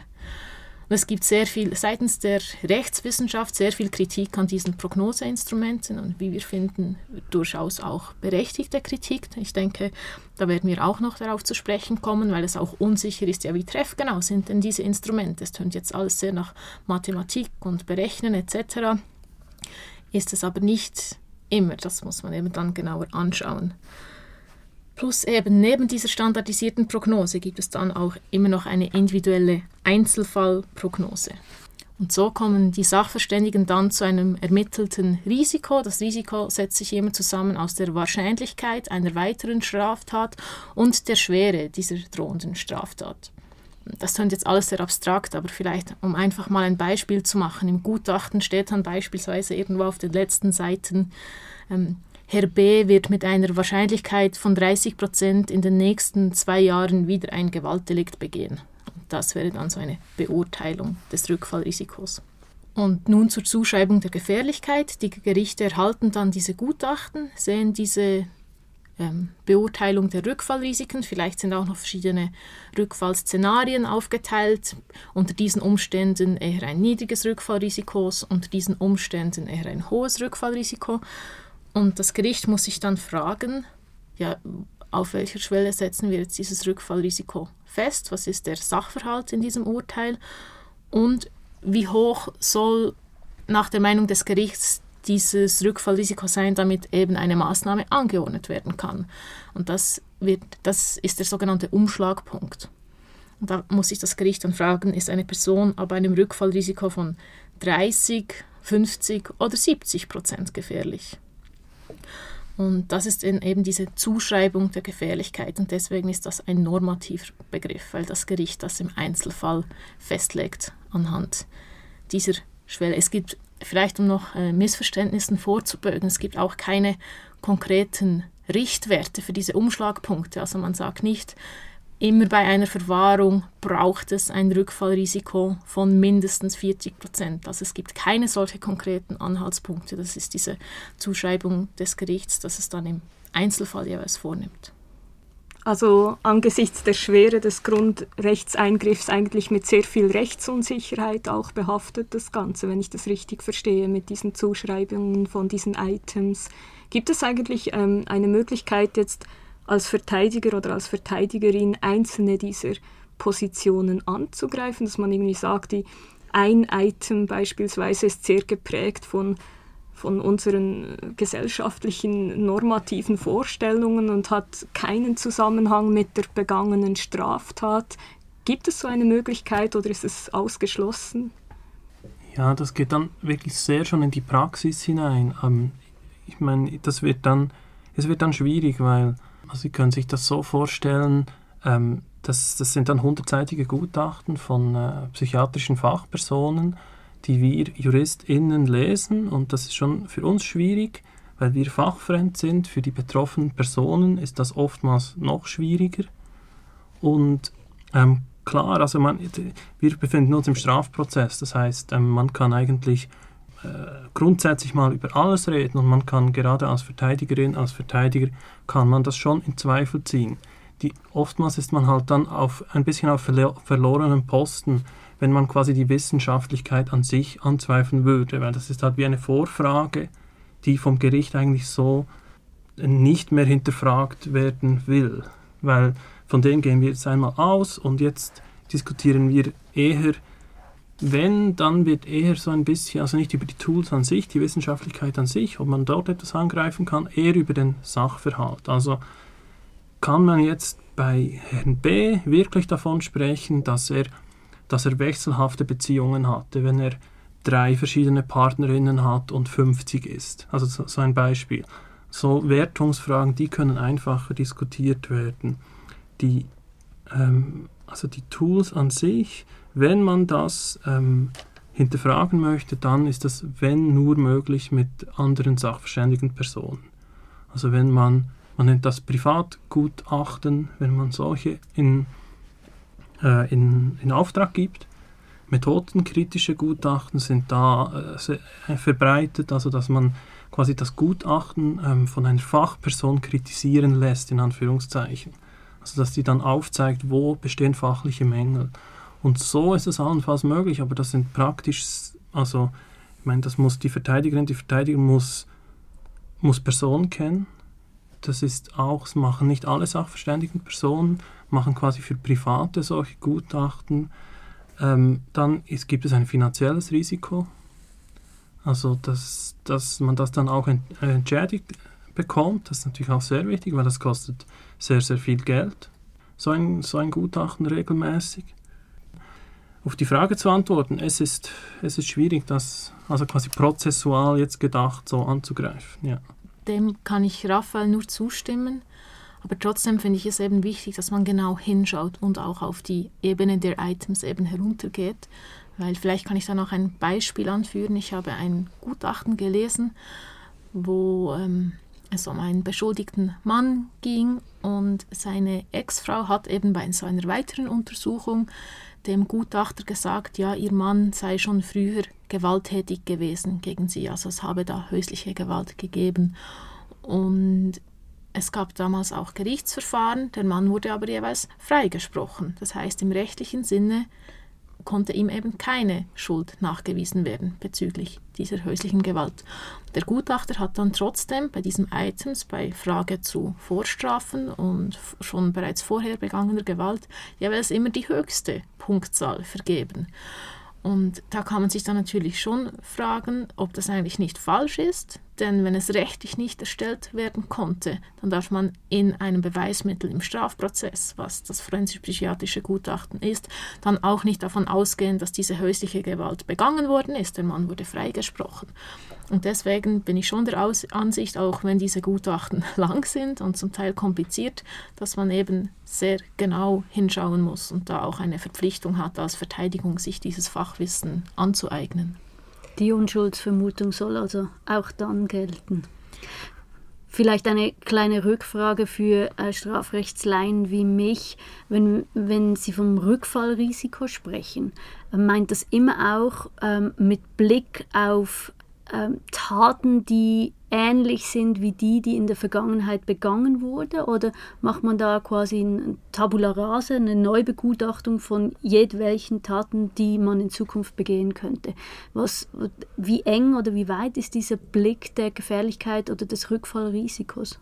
C: Und es gibt sehr viel seitens der Rechtswissenschaft sehr viel Kritik an diesen Prognoseinstrumenten und wie wir finden durchaus auch berechtigte Kritik. Ich denke, da werden wir auch noch darauf zu sprechen kommen, weil es auch unsicher ist, ja wie treffgenau sind denn diese Instrumente. Es tönt jetzt alles sehr nach Mathematik und Berechnen etc. Ist es aber nicht Immer, das muss man eben dann genauer anschauen. Plus eben neben dieser standardisierten Prognose gibt es dann auch immer noch eine individuelle Einzelfallprognose. Und so kommen die Sachverständigen dann zu einem ermittelten Risiko. Das Risiko setzt sich immer zusammen aus der Wahrscheinlichkeit einer weiteren Straftat und der Schwere dieser drohenden Straftat das klingt jetzt alles sehr abstrakt, aber vielleicht, um einfach mal ein Beispiel zu machen, im Gutachten steht dann beispielsweise irgendwo auf den letzten Seiten, ähm, Herr B. wird mit einer Wahrscheinlichkeit von 30 Prozent in den nächsten zwei Jahren wieder ein Gewaltdelikt begehen. Das wäre dann so eine Beurteilung des Rückfallrisikos. Und nun zur Zuschreibung der Gefährlichkeit. Die Gerichte erhalten dann diese Gutachten, sehen diese Beurteilung der Rückfallrisiken. Vielleicht sind auch noch verschiedene Rückfallszenarien aufgeteilt. Unter diesen Umständen eher ein niedriges Rückfallrisiko, unter diesen Umständen eher ein hohes Rückfallrisiko. Und das Gericht muss sich dann fragen, ja, auf welcher Schwelle setzen wir jetzt dieses Rückfallrisiko fest? Was ist der Sachverhalt in diesem Urteil? Und wie hoch soll nach der Meinung des Gerichts dieses Rückfallrisiko sein, damit eben eine Maßnahme angeordnet werden kann. Und das, wird, das ist der sogenannte Umschlagpunkt. Und da muss sich das Gericht dann fragen, ist eine Person ab einem Rückfallrisiko von 30, 50 oder 70 Prozent gefährlich? Und das ist eben diese Zuschreibung der Gefährlichkeit und deswegen ist das ein normativer Begriff, weil das Gericht das im Einzelfall festlegt anhand dieser Schwelle. Es gibt vielleicht um noch äh, Missverständnissen vorzubeugen, es gibt auch keine konkreten Richtwerte für diese Umschlagpunkte. Also man sagt nicht, immer bei einer Verwahrung braucht es ein Rückfallrisiko von mindestens 40 Prozent. Also es gibt keine solche konkreten Anhaltspunkte. Das ist diese Zuschreibung des Gerichts, dass es dann im Einzelfall jeweils vornimmt.
A: Also angesichts der Schwere des Grundrechtseingriffs eigentlich mit sehr viel Rechtsunsicherheit auch behaftet, das Ganze, wenn ich das richtig verstehe, mit diesen Zuschreibungen von diesen Items. Gibt es eigentlich ähm, eine Möglichkeit jetzt als Verteidiger oder als Verteidigerin einzelne dieser Positionen anzugreifen, dass man irgendwie sagt, die ein Item beispielsweise ist sehr geprägt von von unseren gesellschaftlichen normativen Vorstellungen und hat keinen Zusammenhang mit der begangenen Straftat. Gibt es so eine Möglichkeit oder ist es ausgeschlossen?
D: Ja, das geht dann wirklich sehr schon in die Praxis hinein. Ähm, ich meine, das wird dann, es wird dann schwierig, weil also Sie können sich das so vorstellen, ähm, das, das sind dann hundertseitige Gutachten von äh, psychiatrischen Fachpersonen, die wir JuristInnen lesen und das ist schon für uns schwierig, weil wir fachfremd sind. Für die betroffenen Personen ist das oftmals noch schwieriger. Und ähm, klar, also man, wir befinden uns im Strafprozess, das heißt, ähm, man kann eigentlich äh, grundsätzlich mal über alles reden und man kann gerade als Verteidigerin, als Verteidiger, kann man das schon in Zweifel ziehen. Die, oftmals ist man halt dann auf, ein bisschen auf verlorenen Posten, wenn man quasi die Wissenschaftlichkeit an sich anzweifeln würde, weil das ist halt wie eine Vorfrage, die vom Gericht eigentlich so nicht mehr hinterfragt werden will, weil von dem gehen wir jetzt einmal aus und jetzt diskutieren wir eher, wenn, dann wird eher so ein bisschen, also nicht über die Tools an sich, die Wissenschaftlichkeit an sich, ob man dort etwas angreifen kann, eher über den Sachverhalt. Also kann man jetzt bei Herrn B wirklich davon sprechen, dass er dass er wechselhafte Beziehungen hatte, wenn er drei verschiedene Partnerinnen hat und 50 ist. Also so, so ein Beispiel. So Wertungsfragen, die können einfacher diskutiert werden. Die, ähm, also die Tools an sich, wenn man das ähm, hinterfragen möchte, dann ist das, wenn nur möglich, mit anderen sachverständigen Personen. Also wenn man, man nennt das Privatgutachten, wenn man solche in äh, in, in Auftrag gibt. Methodenkritische Gutachten sind da äh, verbreitet, also dass man quasi das Gutachten ähm, von einer Fachperson kritisieren lässt, in Anführungszeichen. Also dass die dann aufzeigt, wo bestehen fachliche Mängel. Und so ist es allenfalls möglich, aber das sind praktisch, also ich meine, das muss die Verteidigerin, die Verteidiger muss, muss Personen kennen. Das ist auch, das machen nicht alle sachverständigen Personen, machen quasi für Private solche Gutachten. Ähm, dann ist, gibt es ein finanzielles Risiko, also dass, dass man das dann auch entschädigt bekommt. Das ist natürlich auch sehr wichtig, weil das kostet sehr, sehr viel Geld, so ein, so ein Gutachten regelmäßig. Auf die Frage zu antworten, es ist, es ist schwierig, das also quasi prozessual jetzt gedacht so anzugreifen. Ja.
C: Dem kann ich Raphael nur zustimmen. Aber trotzdem finde ich es eben wichtig, dass man genau hinschaut und auch auf die Ebene der Items eben heruntergeht. Weil vielleicht kann ich da noch ein Beispiel anführen. Ich habe ein Gutachten gelesen, wo ähm, es um einen beschuldigten Mann ging und seine Ex-Frau hat eben bei so einer weiteren Untersuchung dem Gutachter gesagt, ja, ihr Mann sei schon früher gewalttätig gewesen gegen sie, also es habe da häusliche Gewalt gegeben. Und es gab damals auch Gerichtsverfahren, der Mann wurde aber jeweils freigesprochen. Das heißt, im rechtlichen Sinne konnte ihm eben keine Schuld nachgewiesen werden bezüglich dieser häuslichen Gewalt. Der Gutachter hat dann trotzdem bei diesem Items, bei Frage zu Vorstrafen und schon bereits vorher begangener Gewalt, jeweils immer die höchste Punktzahl vergeben. Und da kann man sich dann natürlich schon fragen, ob das eigentlich nicht falsch ist, denn wenn es rechtlich nicht erstellt werden konnte, dann darf man in einem Beweismittel im Strafprozess, was das forensisch-psychiatrische Gutachten ist, dann auch nicht davon ausgehen, dass diese häusliche Gewalt begangen worden ist. Der Mann wurde freigesprochen. Und deswegen bin ich schon der Aus Ansicht, auch wenn diese Gutachten lang sind und zum Teil kompliziert, dass man eben sehr genau hinschauen muss und da auch eine Verpflichtung hat als Verteidigung, sich dieses Fachwissen anzueignen.
B: Die Unschuldsvermutung soll also auch dann gelten. Vielleicht eine kleine Rückfrage für äh, Strafrechtsleien wie mich. Wenn, wenn Sie vom Rückfallrisiko sprechen, äh, meint das immer auch ähm, mit Blick auf ähm, Taten, die ähnlich sind wie die, die in der Vergangenheit begangen wurde? Oder macht man da quasi ein Tabula rasa, eine Neubegutachtung von jedwelchen Taten, die man in Zukunft begehen könnte? Was, wie eng oder wie weit ist dieser Blick der Gefährlichkeit oder des Rückfallrisikos?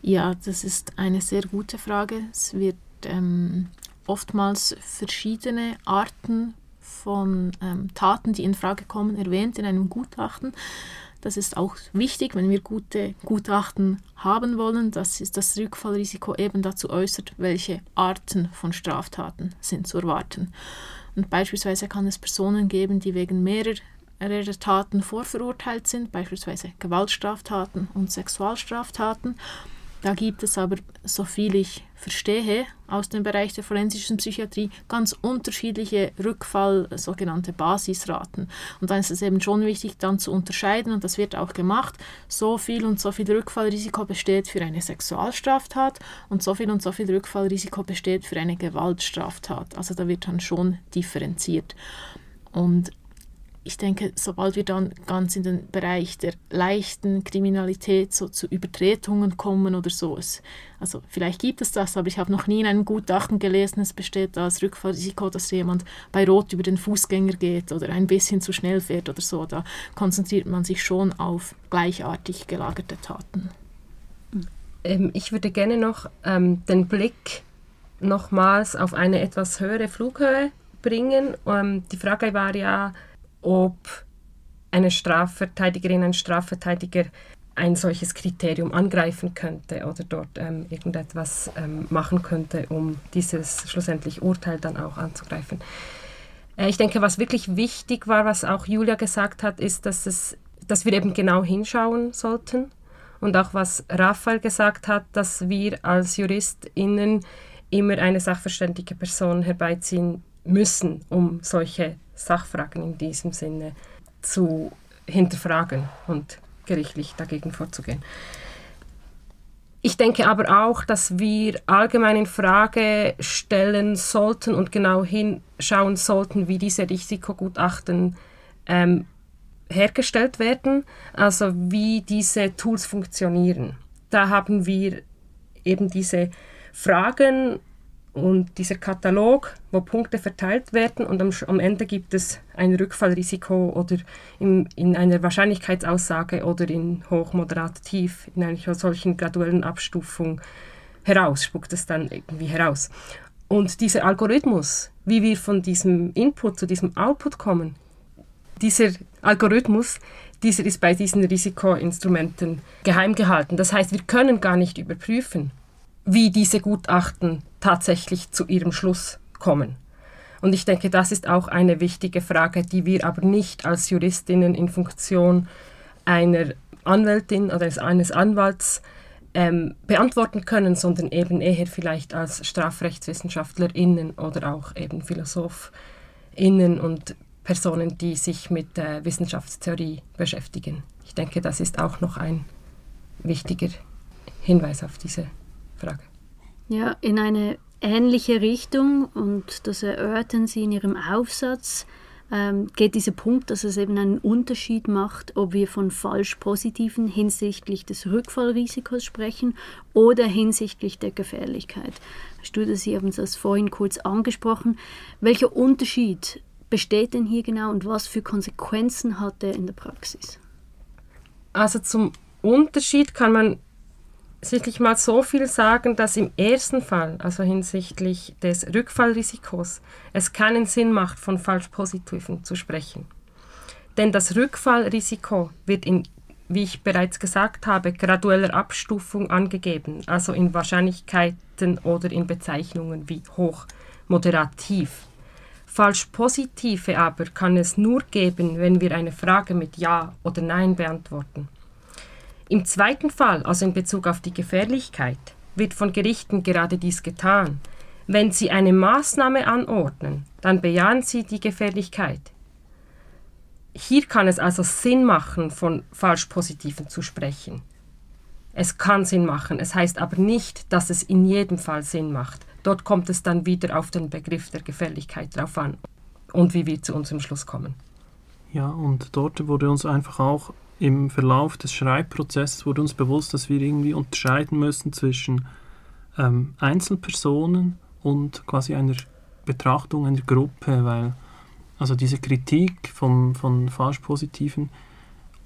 C: Ja, das ist eine sehr gute Frage. Es wird ähm, oftmals verschiedene Arten von ähm, Taten, die in Frage kommen, erwähnt in einem Gutachten. Das ist auch wichtig, wenn wir gute Gutachten haben wollen, dass das Rückfallrisiko eben dazu äußert, welche Arten von Straftaten sind zu erwarten. Und beispielsweise kann es Personen geben, die wegen mehrerer Taten vorverurteilt sind, beispielsweise Gewaltstraftaten und Sexualstraftaten. Da gibt es aber, so viel ich verstehe, aus dem Bereich der forensischen Psychiatrie ganz unterschiedliche Rückfall, sogenannte Basisraten. Und dann ist es eben schon wichtig, dann zu unterscheiden, und das wird auch gemacht, so viel und so viel Rückfallrisiko besteht für eine Sexualstraftat und so viel und so viel Rückfallrisiko besteht für eine Gewaltstraftat. Also da wird dann schon differenziert. Und ich denke, sobald wir dann ganz in den Bereich der leichten Kriminalität so zu Übertretungen kommen oder so, es, also vielleicht gibt es das, aber ich habe noch nie in einem Gutachten gelesen, es besteht das Rückfallrisiko, dass jemand bei Rot über den Fußgänger geht oder ein bisschen zu schnell fährt oder so. Da konzentriert man sich schon auf gleichartig gelagerte Taten.
E: Ähm, ich würde gerne noch ähm, den Blick nochmals auf eine etwas höhere Flughöhe bringen. Ähm, die Frage war ja, ob eine Strafverteidigerin, ein Strafverteidiger ein solches Kriterium angreifen könnte oder dort ähm, irgendetwas ähm, machen könnte, um dieses schlussendlich Urteil dann auch anzugreifen. Äh, ich denke, was wirklich wichtig war, was auch Julia gesagt hat, ist, dass, es, dass wir eben genau hinschauen sollten und auch was Raphael gesagt hat, dass wir als JuristInnen immer eine sachverständige Person herbeiziehen müssen, um solche Sachfragen in diesem Sinne zu hinterfragen und gerichtlich dagegen vorzugehen. Ich denke aber auch, dass wir allgemein in Frage stellen sollten und genau hinschauen sollten, wie diese Risikogutachten ähm, hergestellt werden, also wie diese Tools funktionieren. Da haben wir eben diese Fragen und dieser Katalog, wo Punkte verteilt werden und am, am Ende gibt es ein Rückfallrisiko oder in, in einer Wahrscheinlichkeitsaussage oder in hoch, moderat, tief, in einer solchen graduellen Abstufung heraus, spuckt es dann irgendwie heraus. Und dieser Algorithmus, wie wir von diesem Input zu diesem Output kommen, dieser Algorithmus, dieser ist bei diesen Risikoinstrumenten geheim gehalten. Das heißt, wir können gar nicht überprüfen, wie diese Gutachten tatsächlich zu ihrem Schluss kommen. Und ich denke, das ist auch eine wichtige Frage, die wir aber nicht als Juristinnen in Funktion einer Anwältin oder eines Anwalts ähm, beantworten können, sondern eben eher vielleicht als StrafrechtswissenschaftlerInnen oder auch eben PhilosophInnen und Personen, die sich mit äh, Wissenschaftstheorie beschäftigen. Ich denke, das ist auch noch ein wichtiger Hinweis auf diese Frage.
B: Ja, in eine ähnliche Richtung, und das erörtern Sie in Ihrem Aufsatz, ähm, geht dieser Punkt, dass es eben einen Unterschied macht, ob wir von falsch positiven hinsichtlich des Rückfallrisikos sprechen oder hinsichtlich der Gefährlichkeit. Herr Studer, Sie haben das vorhin kurz angesprochen. Welcher Unterschied besteht denn hier genau und was für Konsequenzen hat er in der Praxis?
E: Also zum Unterschied kann man sicherlich mal so viel sagen, dass im ersten Fall, also hinsichtlich des Rückfallrisikos, es keinen Sinn macht, von falsch positiven zu sprechen. Denn das Rückfallrisiko wird in, wie ich bereits gesagt habe, gradueller Abstufung angegeben, also in Wahrscheinlichkeiten oder in Bezeichnungen wie hoch, moderat, tief. Falsch positive aber kann es nur geben, wenn wir eine Frage mit Ja oder Nein beantworten. Im zweiten Fall, also in Bezug auf die Gefährlichkeit, wird von Gerichten gerade dies getan. Wenn sie eine Maßnahme anordnen, dann bejahen sie die Gefährlichkeit. Hier kann es also Sinn machen, von Falschpositiven zu sprechen. Es kann Sinn machen, es heißt aber nicht, dass es in jedem Fall Sinn macht. Dort kommt es dann wieder auf den Begriff der Gefährlichkeit drauf an und wie wir zu unserem Schluss kommen.
D: Ja, und dort wurde uns einfach auch im Verlauf des Schreibprozesses wurde uns bewusst, dass wir irgendwie unterscheiden müssen zwischen ähm, Einzelpersonen und quasi einer Betrachtung einer Gruppe, weil also diese Kritik vom, von Falsch-Positiven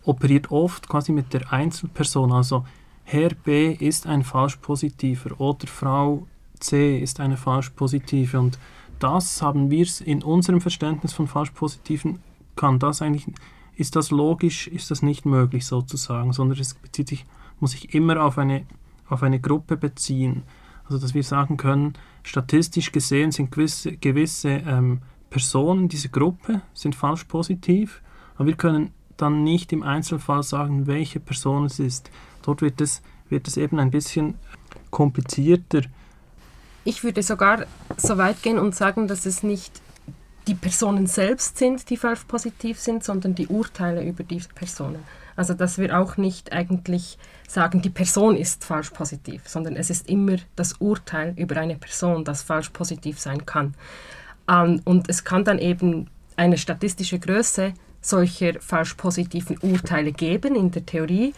D: operiert oft quasi mit der Einzelperson. Also Herr B ist ein Falsch-Positiver oder Frau C ist eine Falsch-Positive und das haben wir in unserem Verständnis von Falsch-Positiven, kann das eigentlich, ist das logisch, ist das nicht möglich sozusagen, sondern es bezieht sich, muss sich immer auf eine, auf eine Gruppe beziehen. Also dass wir sagen können, statistisch gesehen sind gewisse, gewisse ähm, Personen dieser Gruppe sind falsch positiv, aber wir können dann nicht im Einzelfall sagen, welche Person es ist. Dort wird es, wird es eben ein bisschen komplizierter.
E: Ich würde sogar so weit gehen und sagen, dass es nicht die Personen selbst sind, die falsch positiv sind, sondern die Urteile über diese Personen. Also dass wir auch nicht eigentlich sagen, die Person ist falsch positiv, sondern es ist immer das Urteil über eine Person, das falsch positiv sein kann. Ähm, und es kann dann eben eine statistische Größe solcher falsch positiven Urteile geben in der Theorie.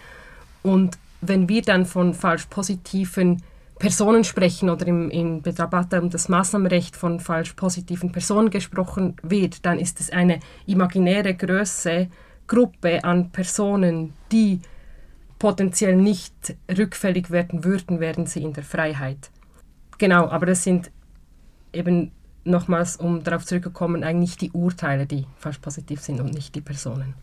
E: Und wenn wir dann von falsch positiven Personen sprechen oder im, im Debatte um das Maßnahmenrecht von falsch positiven Personen gesprochen wird, dann ist es eine imaginäre Größe, Gruppe an Personen, die potenziell nicht rückfällig werden würden, wären sie in der Freiheit. Genau, aber das sind eben nochmals, um darauf zurückzukommen, eigentlich die Urteile, die falsch positiv sind und nicht die Personen.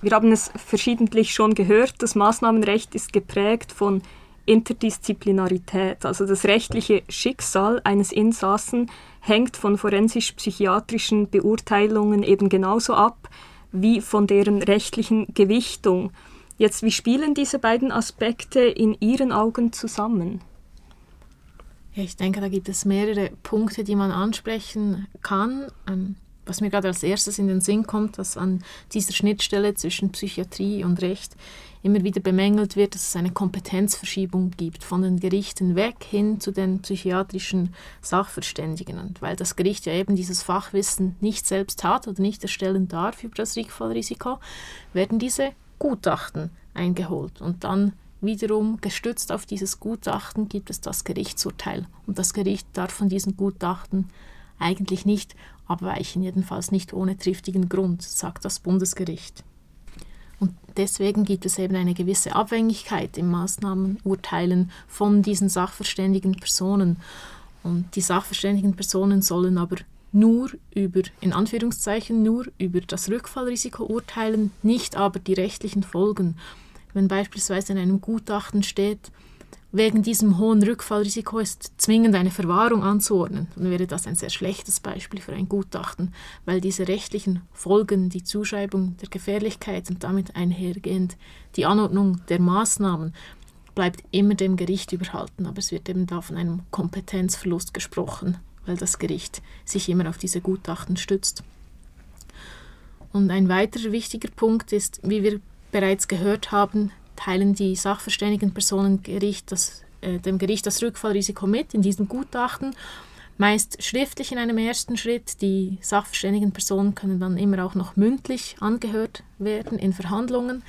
A: Wir haben es verschiedentlich schon gehört, das Maßnahmenrecht ist geprägt von Interdisziplinarität. Also das rechtliche Schicksal eines Insassen hängt von forensisch-psychiatrischen Beurteilungen eben genauso ab wie von deren rechtlichen Gewichtung. Jetzt, wie spielen diese beiden Aspekte in Ihren Augen zusammen?
C: Ich denke, da gibt es mehrere Punkte, die man ansprechen kann. Ähm, was mir gerade als erstes in den Sinn kommt, dass an dieser Schnittstelle zwischen Psychiatrie und Recht immer wieder bemängelt wird, dass es eine Kompetenzverschiebung gibt von den Gerichten weg hin zu den psychiatrischen Sachverständigen. Und weil das Gericht ja eben dieses Fachwissen nicht selbst hat oder nicht erstellen darf über das Rückfallrisiko, werden diese Gutachten eingeholt und dann Wiederum gestützt auf dieses Gutachten gibt es das Gerichtsurteil und das Gericht darf von diesen Gutachten eigentlich nicht abweichen, jedenfalls nicht ohne triftigen Grund, sagt das Bundesgericht. Und deswegen gibt es eben eine gewisse Abhängigkeit im Maßnahmenurteilen von diesen sachverständigen Personen. Und die sachverständigen Personen sollen aber nur über, in Anführungszeichen, nur über das Rückfallrisiko urteilen, nicht aber die rechtlichen Folgen wenn beispielsweise in einem Gutachten steht, wegen diesem hohen Rückfallrisiko ist zwingend eine Verwahrung anzuordnen, dann wäre das ein sehr schlechtes Beispiel für ein Gutachten, weil diese rechtlichen Folgen, die Zuschreibung der Gefährlichkeit und damit einhergehend die Anordnung der Maßnahmen, bleibt immer dem Gericht überhalten, aber es wird eben da von einem Kompetenzverlust gesprochen, weil das Gericht sich immer auf diese Gutachten stützt. Und ein weiterer wichtiger Punkt ist, wie wir bereits gehört haben, teilen die sachverständigen Personen Gericht das, äh, dem Gericht das Rückfallrisiko mit in diesem Gutachten, meist schriftlich in einem ersten Schritt. Die sachverständigen Personen können dann immer auch noch mündlich angehört werden in Verhandlungen.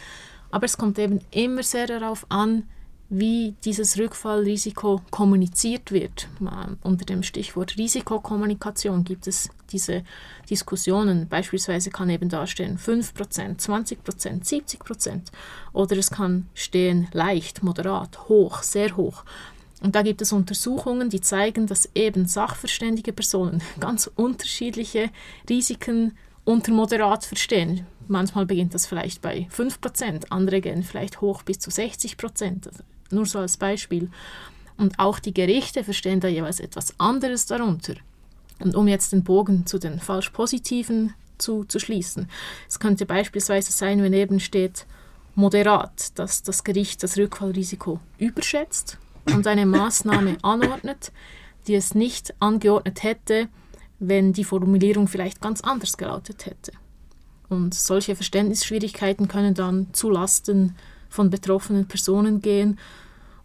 C: Aber es kommt eben immer sehr darauf an, wie dieses Rückfallrisiko kommuniziert wird. Unter dem Stichwort Risikokommunikation gibt es diese Diskussionen. Beispielsweise kann eben da stehen 5%, 20%, 70% oder es kann stehen leicht, moderat, hoch, sehr hoch. Und da gibt es Untersuchungen, die zeigen, dass eben sachverständige Personen ganz unterschiedliche Risiken unter moderat verstehen. Manchmal beginnt das vielleicht bei 5%, andere gehen vielleicht hoch bis zu 60%. Nur so als Beispiel. Und auch die Gerichte verstehen da jeweils etwas anderes darunter. Und um jetzt den Bogen zu den falsch positiven zu, zu schließen. Es könnte beispielsweise sein, wenn eben steht moderat, dass das Gericht das Rückfallrisiko überschätzt und eine Maßnahme anordnet, die es nicht angeordnet hätte, wenn die Formulierung vielleicht ganz anders gelautet hätte. Und solche Verständnisschwierigkeiten können dann zu Lasten von betroffenen Personen gehen.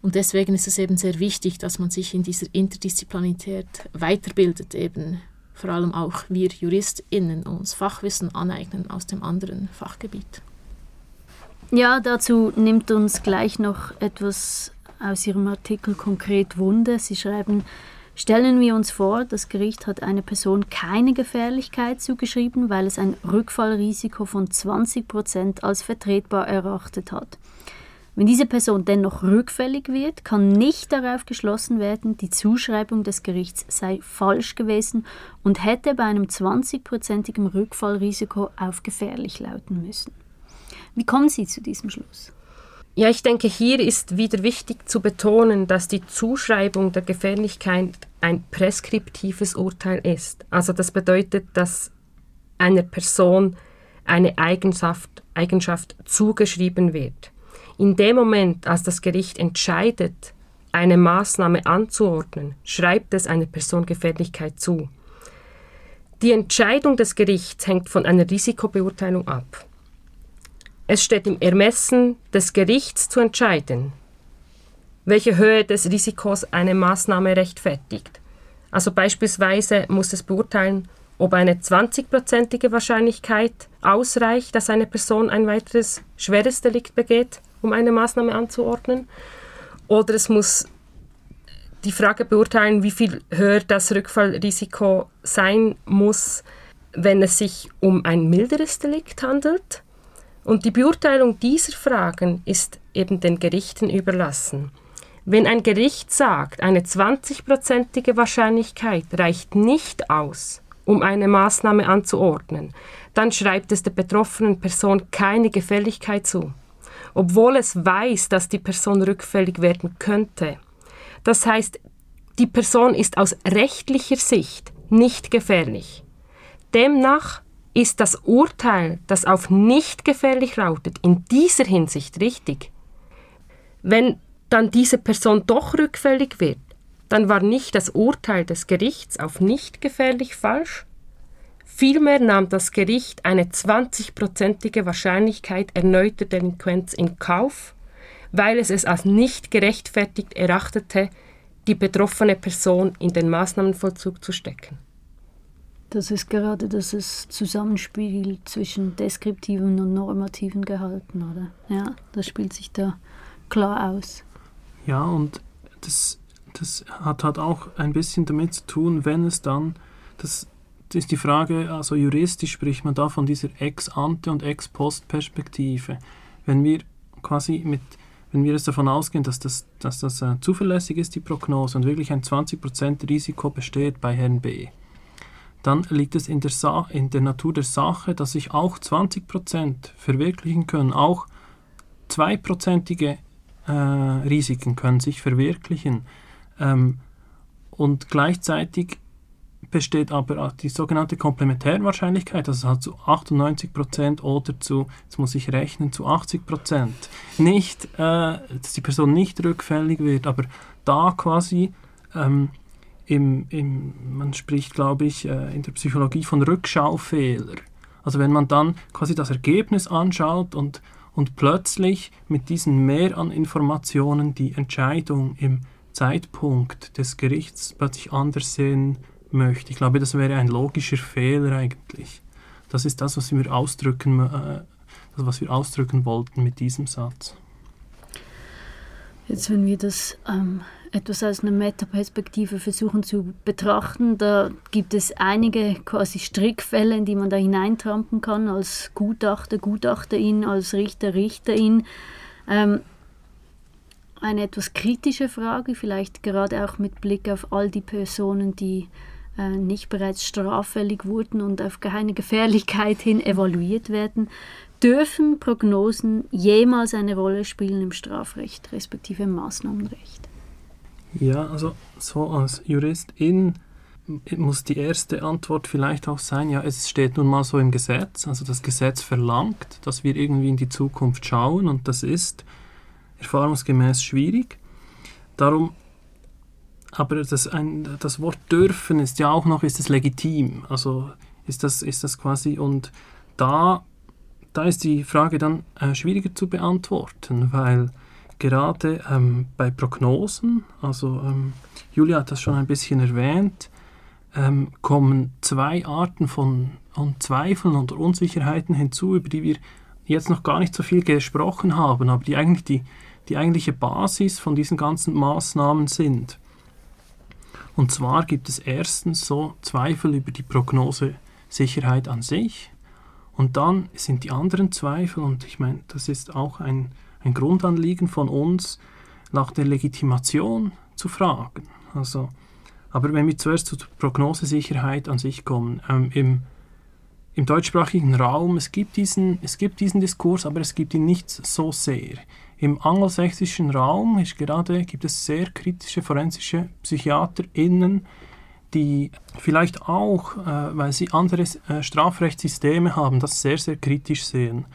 C: Und deswegen ist es eben sehr wichtig, dass man sich in dieser Interdisziplinarität weiterbildet, eben vor allem auch wir JuristInnen uns Fachwissen aneignen aus dem anderen Fachgebiet.
B: Ja, dazu nimmt uns gleich noch etwas aus Ihrem Artikel konkret Wunde. Sie schreiben, Stellen wir uns vor, das Gericht hat einer Person keine Gefährlichkeit zugeschrieben, weil es ein Rückfallrisiko von 20 Prozent als vertretbar erachtet hat. Wenn diese Person dennoch rückfällig wird, kann nicht darauf geschlossen werden, die Zuschreibung des Gerichts sei falsch gewesen und hätte bei einem 20-prozentigen Rückfallrisiko auf gefährlich lauten müssen. Wie kommen Sie zu diesem Schluss?
E: Ja, ich denke, hier ist wieder wichtig zu betonen, dass die Zuschreibung der Gefährlichkeit ein preskriptives Urteil ist. Also das bedeutet, dass einer Person eine Eigenschaft, Eigenschaft zugeschrieben wird. In dem Moment, als das Gericht entscheidet, eine Maßnahme anzuordnen, schreibt es einer Person Gefährlichkeit zu. Die Entscheidung des Gerichts hängt von einer Risikobeurteilung ab. Es steht im Ermessen des Gerichts zu entscheiden, welche Höhe des Risikos eine Maßnahme rechtfertigt. Also beispielsweise muss es beurteilen, ob eine 20-prozentige Wahrscheinlichkeit ausreicht, dass eine Person ein weiteres schweres Delikt begeht, um eine Maßnahme anzuordnen. Oder es muss die Frage beurteilen, wie viel höher das Rückfallrisiko sein muss, wenn es sich um ein milderes Delikt handelt und die Beurteilung dieser Fragen ist eben den Gerichten überlassen. Wenn ein Gericht sagt, eine 20-prozentige Wahrscheinlichkeit reicht nicht aus, um eine Maßnahme anzuordnen, dann schreibt es der betroffenen Person keine Gefälligkeit zu, obwohl es weiß, dass die Person rückfällig werden könnte. Das heißt, die Person ist aus rechtlicher Sicht nicht gefährlich. Demnach ist das Urteil, das auf nicht gefährlich lautet, in dieser Hinsicht richtig? Wenn dann diese Person doch rückfällig wird, dann war nicht das Urteil des Gerichts auf nicht gefährlich falsch? Vielmehr nahm das Gericht eine 20-prozentige Wahrscheinlichkeit erneuter Delinquenz in Kauf, weil es es als nicht gerechtfertigt erachtete, die betroffene Person in den Maßnahmenvollzug zu stecken.
B: Das ist gerade das Zusammenspiel zwischen deskriptiven und normativen Gehalten, oder? Ja, das spielt sich da klar aus.
D: Ja, und das, das hat halt auch ein bisschen damit zu tun, wenn es dann, das, das ist die Frage, also juristisch spricht man da von dieser Ex-ante und Ex-post-Perspektive. Wenn wir quasi mit wenn wir jetzt davon ausgehen, dass das, dass das äh, zuverlässig ist, die Prognose, und wirklich ein 20% Risiko besteht bei Herrn B., dann liegt es in der, Sa in der Natur der Sache, dass sich auch 20% verwirklichen können. Auch zweiprozentige äh, Risiken können sich verwirklichen. Ähm, und gleichzeitig besteht aber die sogenannte Komplementärwahrscheinlichkeit, also halt zu 98% oder zu, jetzt muss ich rechnen, zu 80%. Nicht, äh, dass die Person nicht rückfällig wird, aber da quasi ähm, im, im, man spricht, glaube ich, äh, in der Psychologie von Rückschaufehler. Also wenn man dann quasi das Ergebnis anschaut und, und plötzlich mit diesen Mehr an Informationen die Entscheidung im Zeitpunkt des Gerichts plötzlich anders sehen möchte. Ich glaube, das wäre ein logischer Fehler eigentlich. Das ist das, was wir ausdrücken, äh, das, was wir ausdrücken wollten mit diesem Satz.
B: Jetzt, wenn wir das ähm, etwas aus einer Metaperspektive versuchen zu betrachten. Da gibt es einige quasi Strickfälle, in die man da hineintrampen kann, als Gutachter, Gutachterin, als Richter, Richterin. Ähm, eine etwas kritische Frage, vielleicht gerade auch mit Blick auf all die Personen, die nicht bereits straffällig wurden und auf keine Gefährlichkeit hin evaluiert werden. Dürfen Prognosen jemals eine Rolle spielen im Strafrecht respektive im Maßnahmenrecht?
D: Ja, also so als Juristin muss die erste Antwort vielleicht auch sein, ja, es steht nun mal so im Gesetz, also das Gesetz verlangt, dass wir irgendwie in die Zukunft schauen und das ist erfahrungsgemäß schwierig. Darum, aber das, ein, das Wort dürfen ist ja auch noch, ist es legitim, also ist das, ist das quasi, und da, da ist die Frage dann äh, schwieriger zu beantworten, weil gerade ähm, bei Prognosen, also ähm, Julia hat das schon ein bisschen erwähnt, ähm, kommen zwei Arten von, von Zweifeln und Unsicherheiten hinzu, über die wir jetzt noch gar nicht so viel gesprochen haben, aber die eigentlich die, die eigentliche Basis von diesen ganzen Maßnahmen sind. Und zwar gibt es erstens so Zweifel über die Prognosesicherheit an sich und dann sind die anderen Zweifel, und ich meine, das ist auch ein, ein Grundanliegen von uns, nach der Legitimation zu fragen. Also, aber wenn wir zuerst zur Prognosesicherheit an sich kommen, ähm, im, im deutschsprachigen Raum, es gibt, diesen, es gibt diesen Diskurs, aber es gibt ihn nicht so sehr. Im angelsächsischen Raum ist gerade, gibt es sehr kritische forensische PsychiaterInnen, die vielleicht auch, äh, weil sie andere äh, Strafrechtssysteme haben, das sehr, sehr kritisch sehen.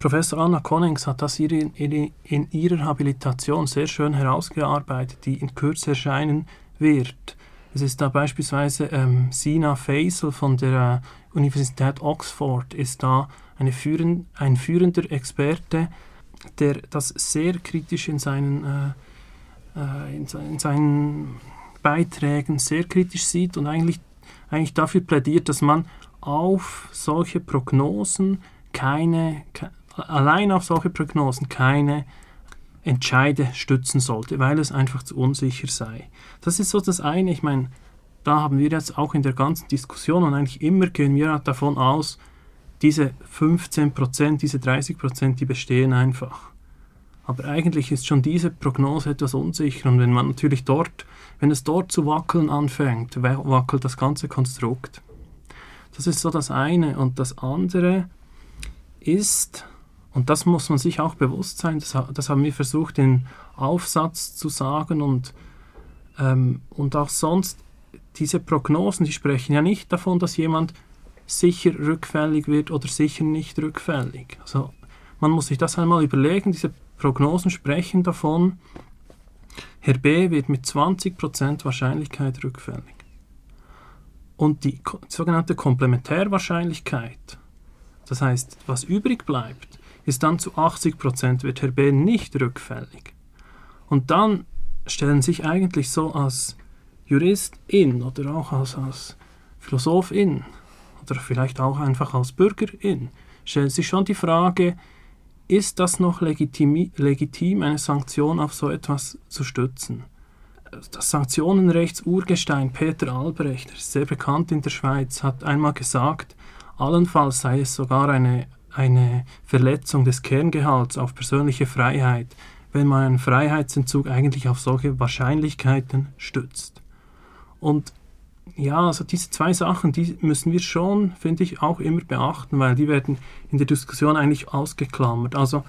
D: Professor Anna Konings hat das in, in, in ihrer Habilitation sehr schön herausgearbeitet, die in Kürze erscheinen wird. Es ist da beispielsweise ähm, Sina Faisal von der äh, Universität Oxford, ist da eine führend, ein führender Experte, der das sehr kritisch in seinen, äh, äh in, in seinen Beiträgen sehr kritisch sieht und eigentlich, eigentlich dafür plädiert, dass man auf solche Prognosen keine, allein auf solche Prognosen keine Entscheide stützen sollte, weil es einfach zu unsicher sei. Das ist so das eine. Ich meine, da haben wir jetzt auch in der ganzen Diskussion und eigentlich immer gehen wir davon aus, diese 15% diese 30% die bestehen einfach. Aber eigentlich ist schon diese Prognose etwas unsicher und wenn man natürlich dort, wenn es dort zu wackeln anfängt, wackelt das ganze Konstrukt. Das ist so das eine. Und das andere ist, und das muss man sich auch bewusst sein, das, das haben wir versucht, in Aufsatz zu sagen und, ähm, und auch sonst, diese Prognosen, die sprechen ja nicht davon, dass jemand sicher rückfällig wird oder sicher nicht rückfällig. Also man muss sich das einmal überlegen, diese Prognosen sprechen davon, Herr B wird mit 20% Wahrscheinlichkeit rückfällig. Und die sogenannte Komplementärwahrscheinlichkeit, das heißt, was übrig bleibt, ist dann zu 80 Prozent, wird Herr B. nicht rückfällig. Und dann stellen sich eigentlich so als Juristin oder auch als, als Philosophin oder vielleicht auch einfach als Bürgerin, stellt sich schon die Frage, ist das noch legitim, legitim, eine Sanktion auf so etwas zu stützen? Das Sanktionenrechtsurgestein Peter Albrecht, sehr bekannt in der Schweiz, hat einmal gesagt, allenfalls sei es sogar eine eine Verletzung des Kerngehalts auf persönliche Freiheit, wenn man einen Freiheitsentzug eigentlich auf solche Wahrscheinlichkeiten stützt. Und ja, also diese zwei Sachen, die müssen wir schon, finde ich, auch immer beachten, weil die werden in der Diskussion eigentlich ausgeklammert. Also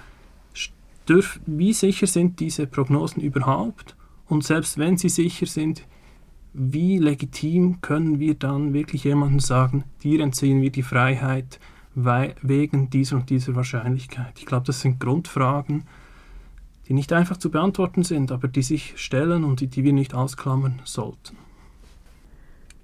D: dürf, wie sicher sind diese Prognosen überhaupt? Und selbst wenn sie sicher sind, wie legitim können wir dann wirklich jemandem sagen, dir entziehen wir die Freiheit, wegen dieser und dieser Wahrscheinlichkeit. Ich glaube, das sind Grundfragen, die nicht einfach zu beantworten sind, aber die sich stellen und die, die wir nicht ausklammern sollten.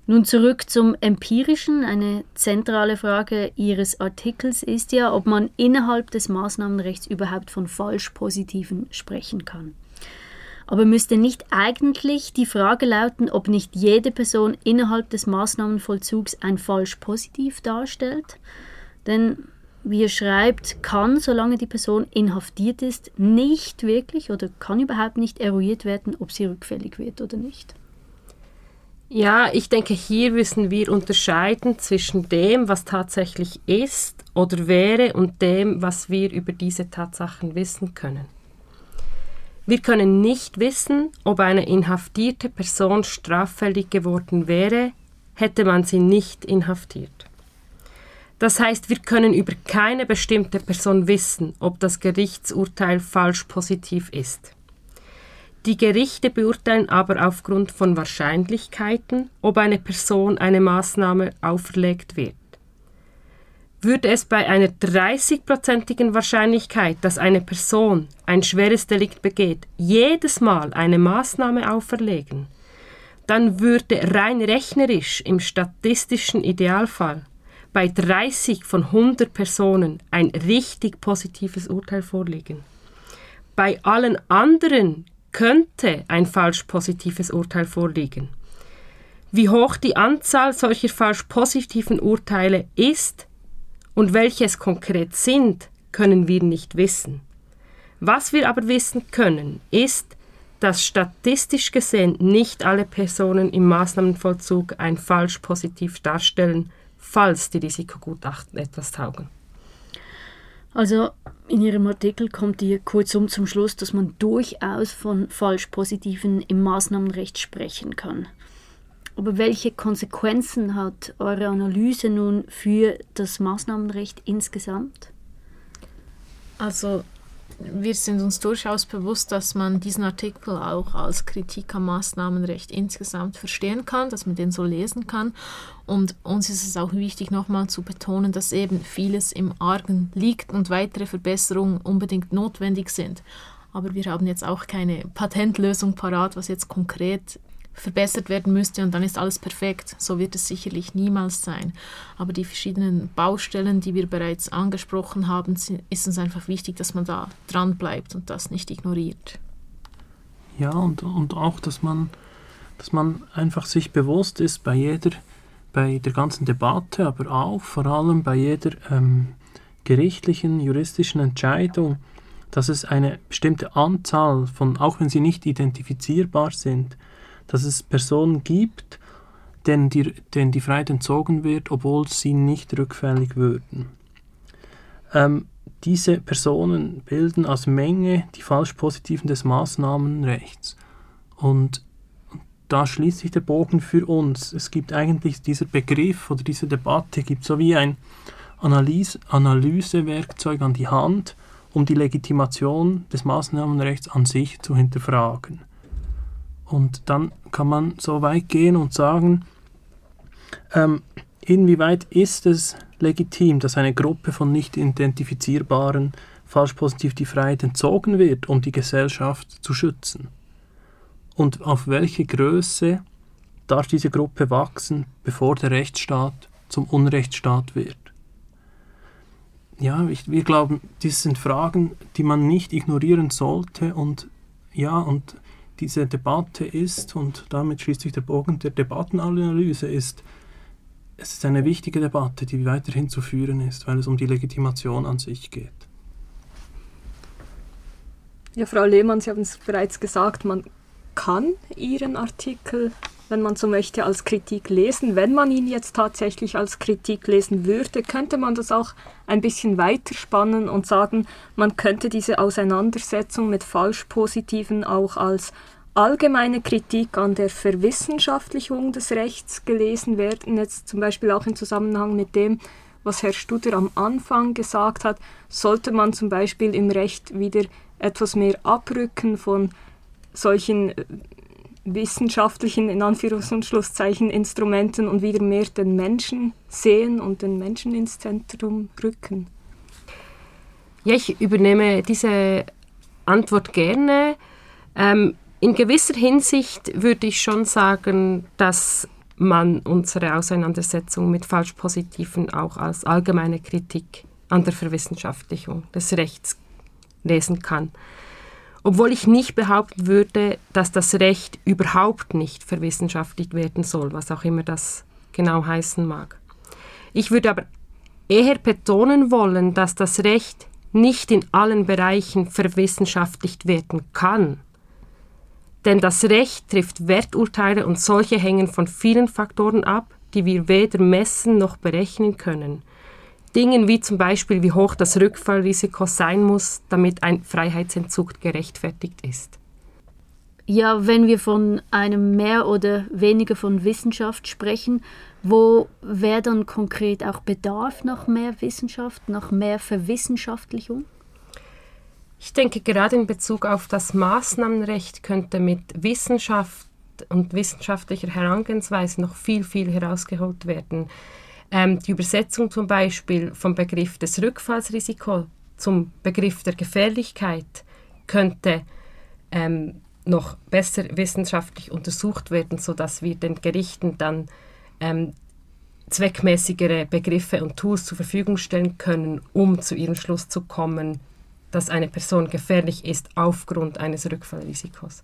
B: Nun zurück zum Empirischen. Eine zentrale Frage Ihres Artikels ist ja, ob man innerhalb des Maßnahmenrechts überhaupt von Falschpositiven sprechen kann. Aber müsste nicht eigentlich die Frage lauten, ob nicht jede Person innerhalb des Maßnahmenvollzugs ein Falschpositiv darstellt? Denn wie er schreibt, kann, solange die Person inhaftiert ist, nicht wirklich oder kann überhaupt nicht eruiert werden, ob sie rückfällig wird oder nicht.
E: Ja, ich denke, hier müssen wir unterscheiden zwischen dem, was tatsächlich ist oder wäre und dem, was wir über diese Tatsachen wissen können. Wir können nicht wissen, ob eine inhaftierte Person straffällig geworden wäre, hätte man sie nicht inhaftiert. Das heißt, wir können über keine bestimmte Person wissen, ob das Gerichtsurteil falsch positiv ist. Die Gerichte beurteilen aber aufgrund von Wahrscheinlichkeiten, ob eine Person eine Maßnahme auferlegt wird. Würde es bei einer 30-prozentigen Wahrscheinlichkeit, dass eine Person ein schweres Delikt begeht, jedes Mal eine Maßnahme auferlegen, dann würde rein rechnerisch im statistischen Idealfall bei 30 von 100 Personen ein richtig positives Urteil vorliegen. Bei allen anderen könnte ein falsch positives Urteil vorliegen. Wie hoch die Anzahl solcher falsch positiven Urteile ist und welche es konkret sind, können wir nicht wissen. Was wir aber wissen können, ist, dass statistisch gesehen nicht alle Personen im Maßnahmenvollzug ein falsch positiv darstellen, falls die Risikogutachten etwas taugen.
B: Also in Ihrem Artikel kommt ihr kurzum zum Schluss, dass man durchaus von falsch positiven im Maßnahmenrecht sprechen kann. Aber welche Konsequenzen hat eure Analyse nun für das Maßnahmenrecht insgesamt?
C: Also wir sind uns durchaus bewusst, dass man diesen Artikel auch als Kritik am Maßnahmenrecht insgesamt verstehen kann, dass man den so lesen kann. Und uns ist es auch wichtig, nochmal zu betonen, dass eben vieles im Argen liegt und weitere Verbesserungen unbedingt notwendig sind. Aber wir haben jetzt auch keine Patentlösung parat, was jetzt konkret verbessert werden müsste und dann ist alles perfekt. So wird es sicherlich niemals sein. Aber die verschiedenen Baustellen, die wir bereits angesprochen haben, ist uns einfach wichtig, dass man da dran bleibt und das nicht ignoriert.
D: Ja, und, und auch, dass man, dass man einfach sich bewusst ist bei jeder, bei der ganzen Debatte, aber auch vor allem bei jeder ähm, gerichtlichen, juristischen Entscheidung, dass es eine bestimmte Anzahl von, auch wenn sie nicht identifizierbar sind, dass es Personen gibt, denen die, denen die Freiheit entzogen wird, obwohl sie nicht rückfällig würden. Ähm, diese Personen bilden als Menge die falsch positiven des Maßnahmenrechts. Und da schließt sich der Bogen für uns. Es gibt eigentlich dieser Begriff oder diese Debatte gibt so wie ein Analyse, Analysewerkzeug an die Hand, um die Legitimation des Maßnahmenrechts an sich zu hinterfragen. Und dann kann man so weit gehen und sagen, ähm, inwieweit ist es legitim, dass eine Gruppe von nicht identifizierbaren falsch positiv die Freiheit entzogen wird, um die Gesellschaft zu schützen? Und auf welche Größe darf diese Gruppe wachsen, bevor der Rechtsstaat zum Unrechtsstaat wird? Ja, ich, wir glauben, dies sind Fragen, die man nicht ignorieren sollte und ja, und diese Debatte ist, und damit schließt sich der Bogen der Debattenanalyse, ist, es ist eine wichtige Debatte, die weiterhin zu führen ist, weil es um die Legitimation an sich geht.
A: Ja, Frau Lehmann, Sie haben es bereits gesagt, man kann Ihren Artikel, wenn man so möchte, als Kritik lesen. Wenn man ihn jetzt tatsächlich als Kritik lesen würde, könnte man das auch ein bisschen weiterspannen und sagen, man könnte diese Auseinandersetzung mit Falschpositiven auch als allgemeine Kritik an der Verwissenschaftlichung des Rechts gelesen werden, jetzt zum Beispiel auch im Zusammenhang mit dem, was Herr Studer am Anfang gesagt hat, sollte man zum Beispiel im Recht wieder etwas mehr abrücken von solchen äh, wissenschaftlichen, in Anführungs- und Schlusszeichen, Instrumenten und wieder mehr den Menschen sehen und den Menschen ins Zentrum rücken?
E: Ja, ich übernehme diese Antwort gerne. Ähm, in gewisser Hinsicht würde ich schon sagen, dass man unsere Auseinandersetzung mit Falschpositiven auch als allgemeine Kritik an der Verwissenschaftlichung des Rechts lesen kann. Obwohl ich nicht behaupten würde, dass das Recht überhaupt nicht verwissenschaftlicht werden soll, was auch immer das genau heißen mag. Ich würde aber eher betonen wollen, dass das Recht nicht in allen Bereichen verwissenschaftlicht werden kann. Denn das Recht trifft Werturteile und solche hängen von vielen Faktoren ab, die wir weder messen noch berechnen können. Dingen wie zum Beispiel, wie hoch das Rückfallrisiko sein muss, damit ein Freiheitsentzug gerechtfertigt ist.
B: Ja, wenn wir von einem mehr oder weniger von Wissenschaft sprechen, wo wäre dann konkret auch Bedarf nach mehr Wissenschaft, nach mehr Verwissenschaftlichung?
E: Ich denke, gerade in Bezug auf das Maßnahmenrecht könnte mit Wissenschaft und wissenschaftlicher Herangehensweise noch viel, viel herausgeholt werden. Ähm, die Übersetzung zum Beispiel vom Begriff des Rückfallsrisikos zum Begriff der Gefährlichkeit könnte ähm, noch besser wissenschaftlich untersucht werden, sodass wir den Gerichten dann ähm, zweckmäßigere Begriffe und Tools zur Verfügung stellen können, um zu ihrem Schluss zu kommen, dass eine Person gefährlich ist aufgrund eines Rückfallrisikos.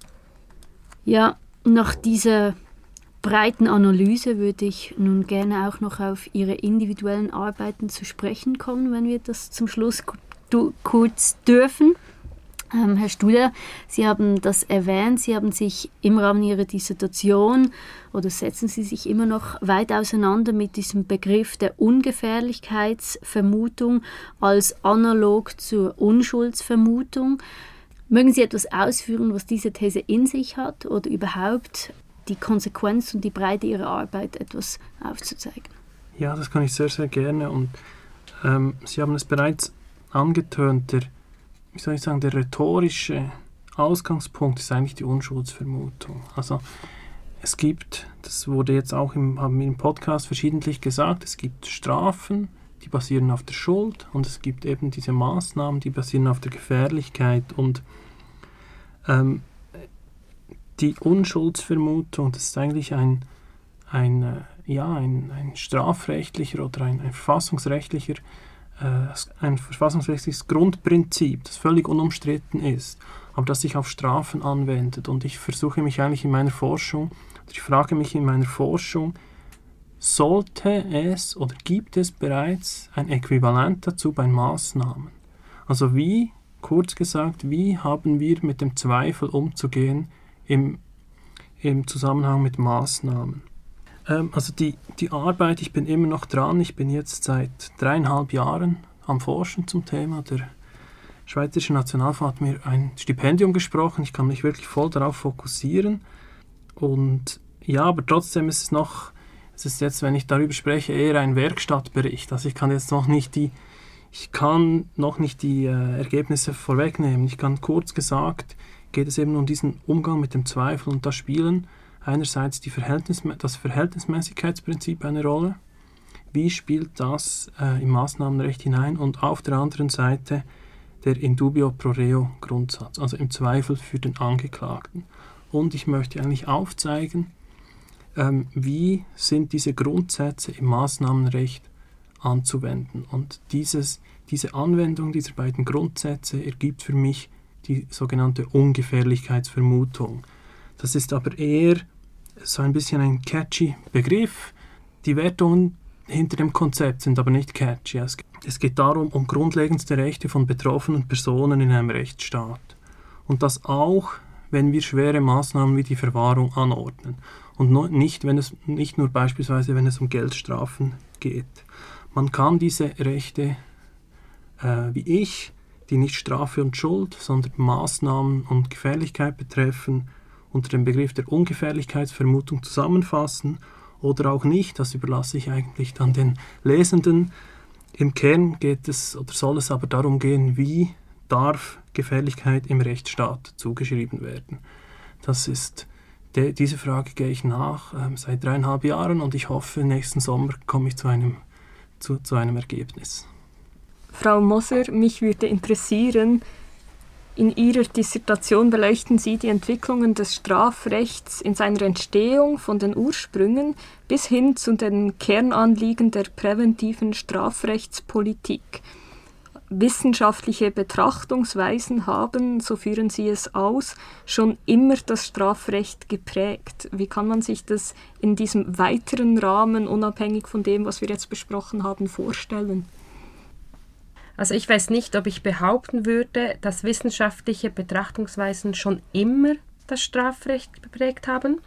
B: Ja, nach dieser breiten Analyse würde ich nun gerne auch noch auf Ihre individuellen Arbeiten zu sprechen kommen, wenn wir das zum Schluss kurz dürfen. Ähm, Herr Studer, Sie haben das erwähnt, Sie haben sich im Rahmen Ihrer Dissertation oder setzen Sie sich immer noch weit auseinander mit diesem Begriff der Ungefährlichkeitsvermutung als analog zur Unschuldsvermutung. Mögen Sie etwas ausführen, was diese These in sich hat oder überhaupt die Konsequenz und die Breite Ihrer Arbeit etwas aufzuzeigen?
D: Ja, das kann ich sehr, sehr gerne. Und ähm, Sie haben es bereits angetönt, der wie soll ich sagen, der rhetorische Ausgangspunkt ist eigentlich die Unschuldsvermutung. Also es gibt, das wurde jetzt auch im, haben wir im Podcast verschiedentlich gesagt, es gibt Strafen, die basieren auf der Schuld und es gibt eben diese Maßnahmen, die basieren auf der Gefährlichkeit und ähm, die Unschuldsvermutung, das ist eigentlich ein, ein, äh, ja, ein, ein strafrechtlicher oder ein, ein verfassungsrechtlicher äh, ein verfassungsrechtliches Grundprinzip, das völlig unumstritten ist, aber das sich auf Strafen anwendet. Und ich versuche mich eigentlich in meiner Forschung, ich frage mich in meiner Forschung, sollte es oder gibt es bereits ein Äquivalent dazu bei Maßnahmen? Also wie, kurz gesagt, wie haben wir mit dem Zweifel umzugehen im, im Zusammenhang mit Maßnahmen? Ähm, also die, die Arbeit, ich bin immer noch dran. Ich bin jetzt seit dreieinhalb Jahren am Forschen zum Thema. Der Schweizerische Nationalfonds hat mir ein Stipendium gesprochen. Ich kann mich wirklich voll darauf fokussieren. Und ja, aber trotzdem ist es noch, es ist jetzt, wenn ich darüber spreche, eher ein Werkstattbericht. Also ich kann jetzt noch nicht die, ich kann noch nicht die äh, Ergebnisse vorwegnehmen. Ich kann kurz gesagt, geht es eben um diesen Umgang mit dem Zweifel und das Spielen einerseits Verhältnis, das Verhältnismäßigkeitsprinzip eine Rolle. Wie spielt das äh, im Maßnahmenrecht hinein? Und auf der anderen Seite der in dubio pro reo Grundsatz, also im Zweifel für den Angeklagten. Und ich möchte eigentlich aufzeigen, ähm, wie sind diese Grundsätze im Maßnahmenrecht anzuwenden. Und dieses, diese Anwendung dieser beiden Grundsätze ergibt für mich die sogenannte Ungefährlichkeitsvermutung. Das ist aber eher so ein bisschen ein catchy Begriff. Die Wertungen hinter dem Konzept sind aber nicht catchy. Es geht darum, um grundlegendste Rechte von betroffenen Personen in einem Rechtsstaat. Und das auch, wenn wir schwere Maßnahmen wie die Verwahrung anordnen. Und nicht, wenn es, nicht nur beispielsweise, wenn es um Geldstrafen geht. Man kann diese Rechte, äh, wie ich, die nicht Strafe und Schuld, sondern Maßnahmen und Gefährlichkeit betreffen, unter dem Begriff der Ungefährlichkeitsvermutung zusammenfassen oder auch nicht. Das überlasse ich eigentlich dann den Lesenden. Im Kern geht es oder soll es aber darum gehen, wie darf Gefährlichkeit im Rechtsstaat zugeschrieben werden. Das ist de, diese Frage gehe ich nach äh, seit dreieinhalb Jahren und ich hoffe, nächsten Sommer komme ich zu einem, zu, zu einem Ergebnis.
A: Frau Moser, mich würde interessieren, in Ihrer Dissertation beleuchten Sie die Entwicklungen des Strafrechts in seiner Entstehung von den Ursprüngen bis hin zu den Kernanliegen der präventiven Strafrechtspolitik. Wissenschaftliche Betrachtungsweisen haben, so führen Sie es aus, schon immer das Strafrecht geprägt. Wie kann man sich das in diesem weiteren Rahmen, unabhängig von dem, was wir jetzt besprochen haben, vorstellen?
E: Also ich weiß nicht, ob ich behaupten würde, dass wissenschaftliche Betrachtungsweisen schon immer das Strafrecht geprägt haben.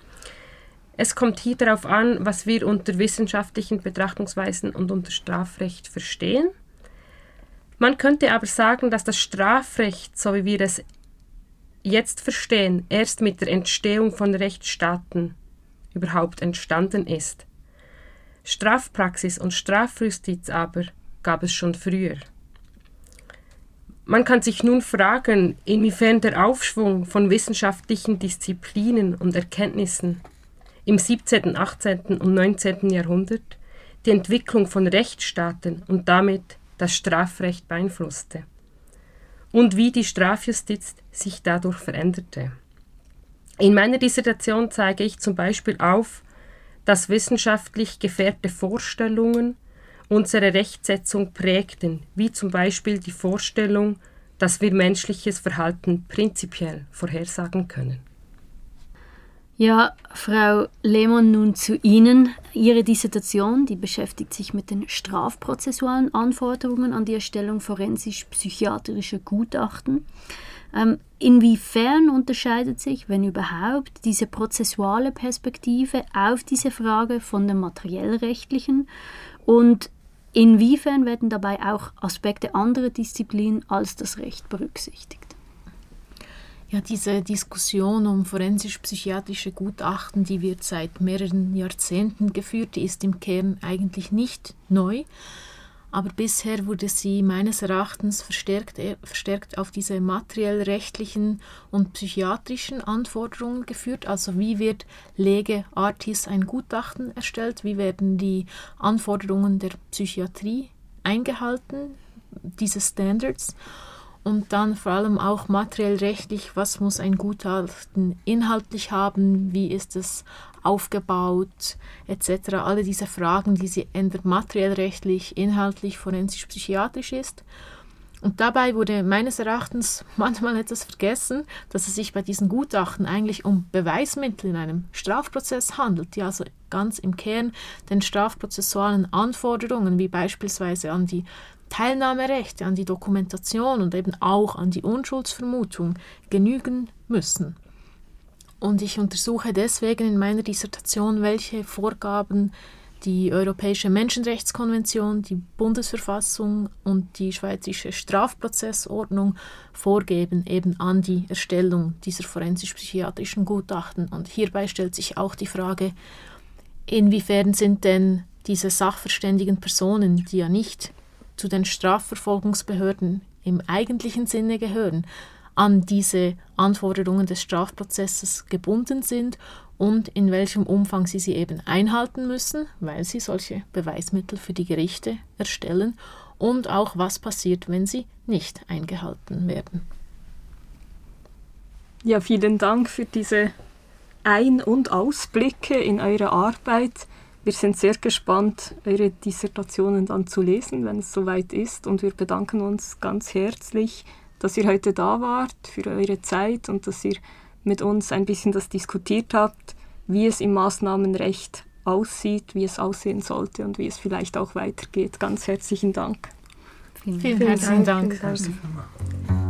E: Es kommt hier darauf an, was wir unter wissenschaftlichen Betrachtungsweisen und unter Strafrecht verstehen. Man könnte aber sagen, dass das Strafrecht, so wie wir es jetzt verstehen, erst mit der Entstehung von Rechtsstaaten überhaupt entstanden ist. Strafpraxis und Strafjustiz aber gab es schon früher. Man kann sich nun fragen, inwiefern der Aufschwung von wissenschaftlichen Disziplinen und Erkenntnissen im 17., 18. und 19. Jahrhundert die Entwicklung von Rechtsstaaten und damit das Strafrecht beeinflusste und wie die Strafjustiz sich dadurch veränderte. In meiner Dissertation zeige ich zum Beispiel auf, dass wissenschaftlich gefährte Vorstellungen unsere Rechtsetzung prägten, wie zum Beispiel die Vorstellung, dass wir menschliches Verhalten prinzipiell vorhersagen können.
B: Ja, Frau Lehmann, nun zu Ihnen. Ihre Dissertation, die beschäftigt sich mit den strafprozessualen Anforderungen an die Erstellung forensisch-psychiatrischer Gutachten. Ähm, inwiefern unterscheidet sich, wenn überhaupt, diese prozessuale Perspektive auf diese Frage von der materiellrechtlichen und inwiefern werden dabei auch Aspekte anderer Disziplinen als das Recht berücksichtigt?
C: Ja, diese Diskussion um forensisch-psychiatrische Gutachten, die wird seit mehreren Jahrzehnten geführt, die ist im Kern eigentlich nicht neu, aber bisher wurde sie meines Erachtens verstärkt, äh, verstärkt auf diese materiell-rechtlichen und psychiatrischen Anforderungen geführt. Also wie wird Lege Artis ein Gutachten erstellt, wie werden die Anforderungen der Psychiatrie eingehalten, diese Standards? Und dann vor allem auch materiell rechtlich, was muss ein Gutachten inhaltlich haben, wie ist es aufgebaut, etc. Alle diese Fragen, die sie ändern materiell rechtlich, inhaltlich, forensisch, psychiatrisch ist. Und dabei wurde meines Erachtens manchmal etwas vergessen, dass es sich bei diesen Gutachten eigentlich um Beweismittel in einem Strafprozess handelt, die also ganz im Kern den strafprozessualen Anforderungen, wie beispielsweise an die Teilnahmerechte an die Dokumentation und eben auch an die Unschuldsvermutung genügen müssen. Und ich untersuche deswegen in meiner Dissertation, welche Vorgaben die Europäische Menschenrechtskonvention, die Bundesverfassung und die Schweizerische Strafprozessordnung vorgeben, eben an die Erstellung dieser forensisch-psychiatrischen Gutachten. Und hierbei stellt sich auch die Frage, inwiefern sind denn diese sachverständigen Personen, die ja nicht zu den Strafverfolgungsbehörden im eigentlichen Sinne gehören, an diese Anforderungen des Strafprozesses gebunden sind und in welchem Umfang sie sie eben einhalten müssen, weil sie solche Beweismittel für die Gerichte erstellen und auch was passiert, wenn sie nicht eingehalten werden.
A: Ja, vielen Dank für diese Ein- und Ausblicke in eure Arbeit. Wir sind sehr gespannt, eure Dissertationen dann zu lesen, wenn es soweit ist. Und wir bedanken uns ganz herzlich, dass ihr heute da wart, für eure Zeit und dass ihr mit uns ein bisschen das diskutiert habt, wie es im Maßnahmenrecht aussieht, wie es aussehen sollte und wie es vielleicht auch weitergeht. Ganz herzlichen Dank.
C: Vielen, vielen, vielen herzlichen Dank. Dank. Vielen Dank.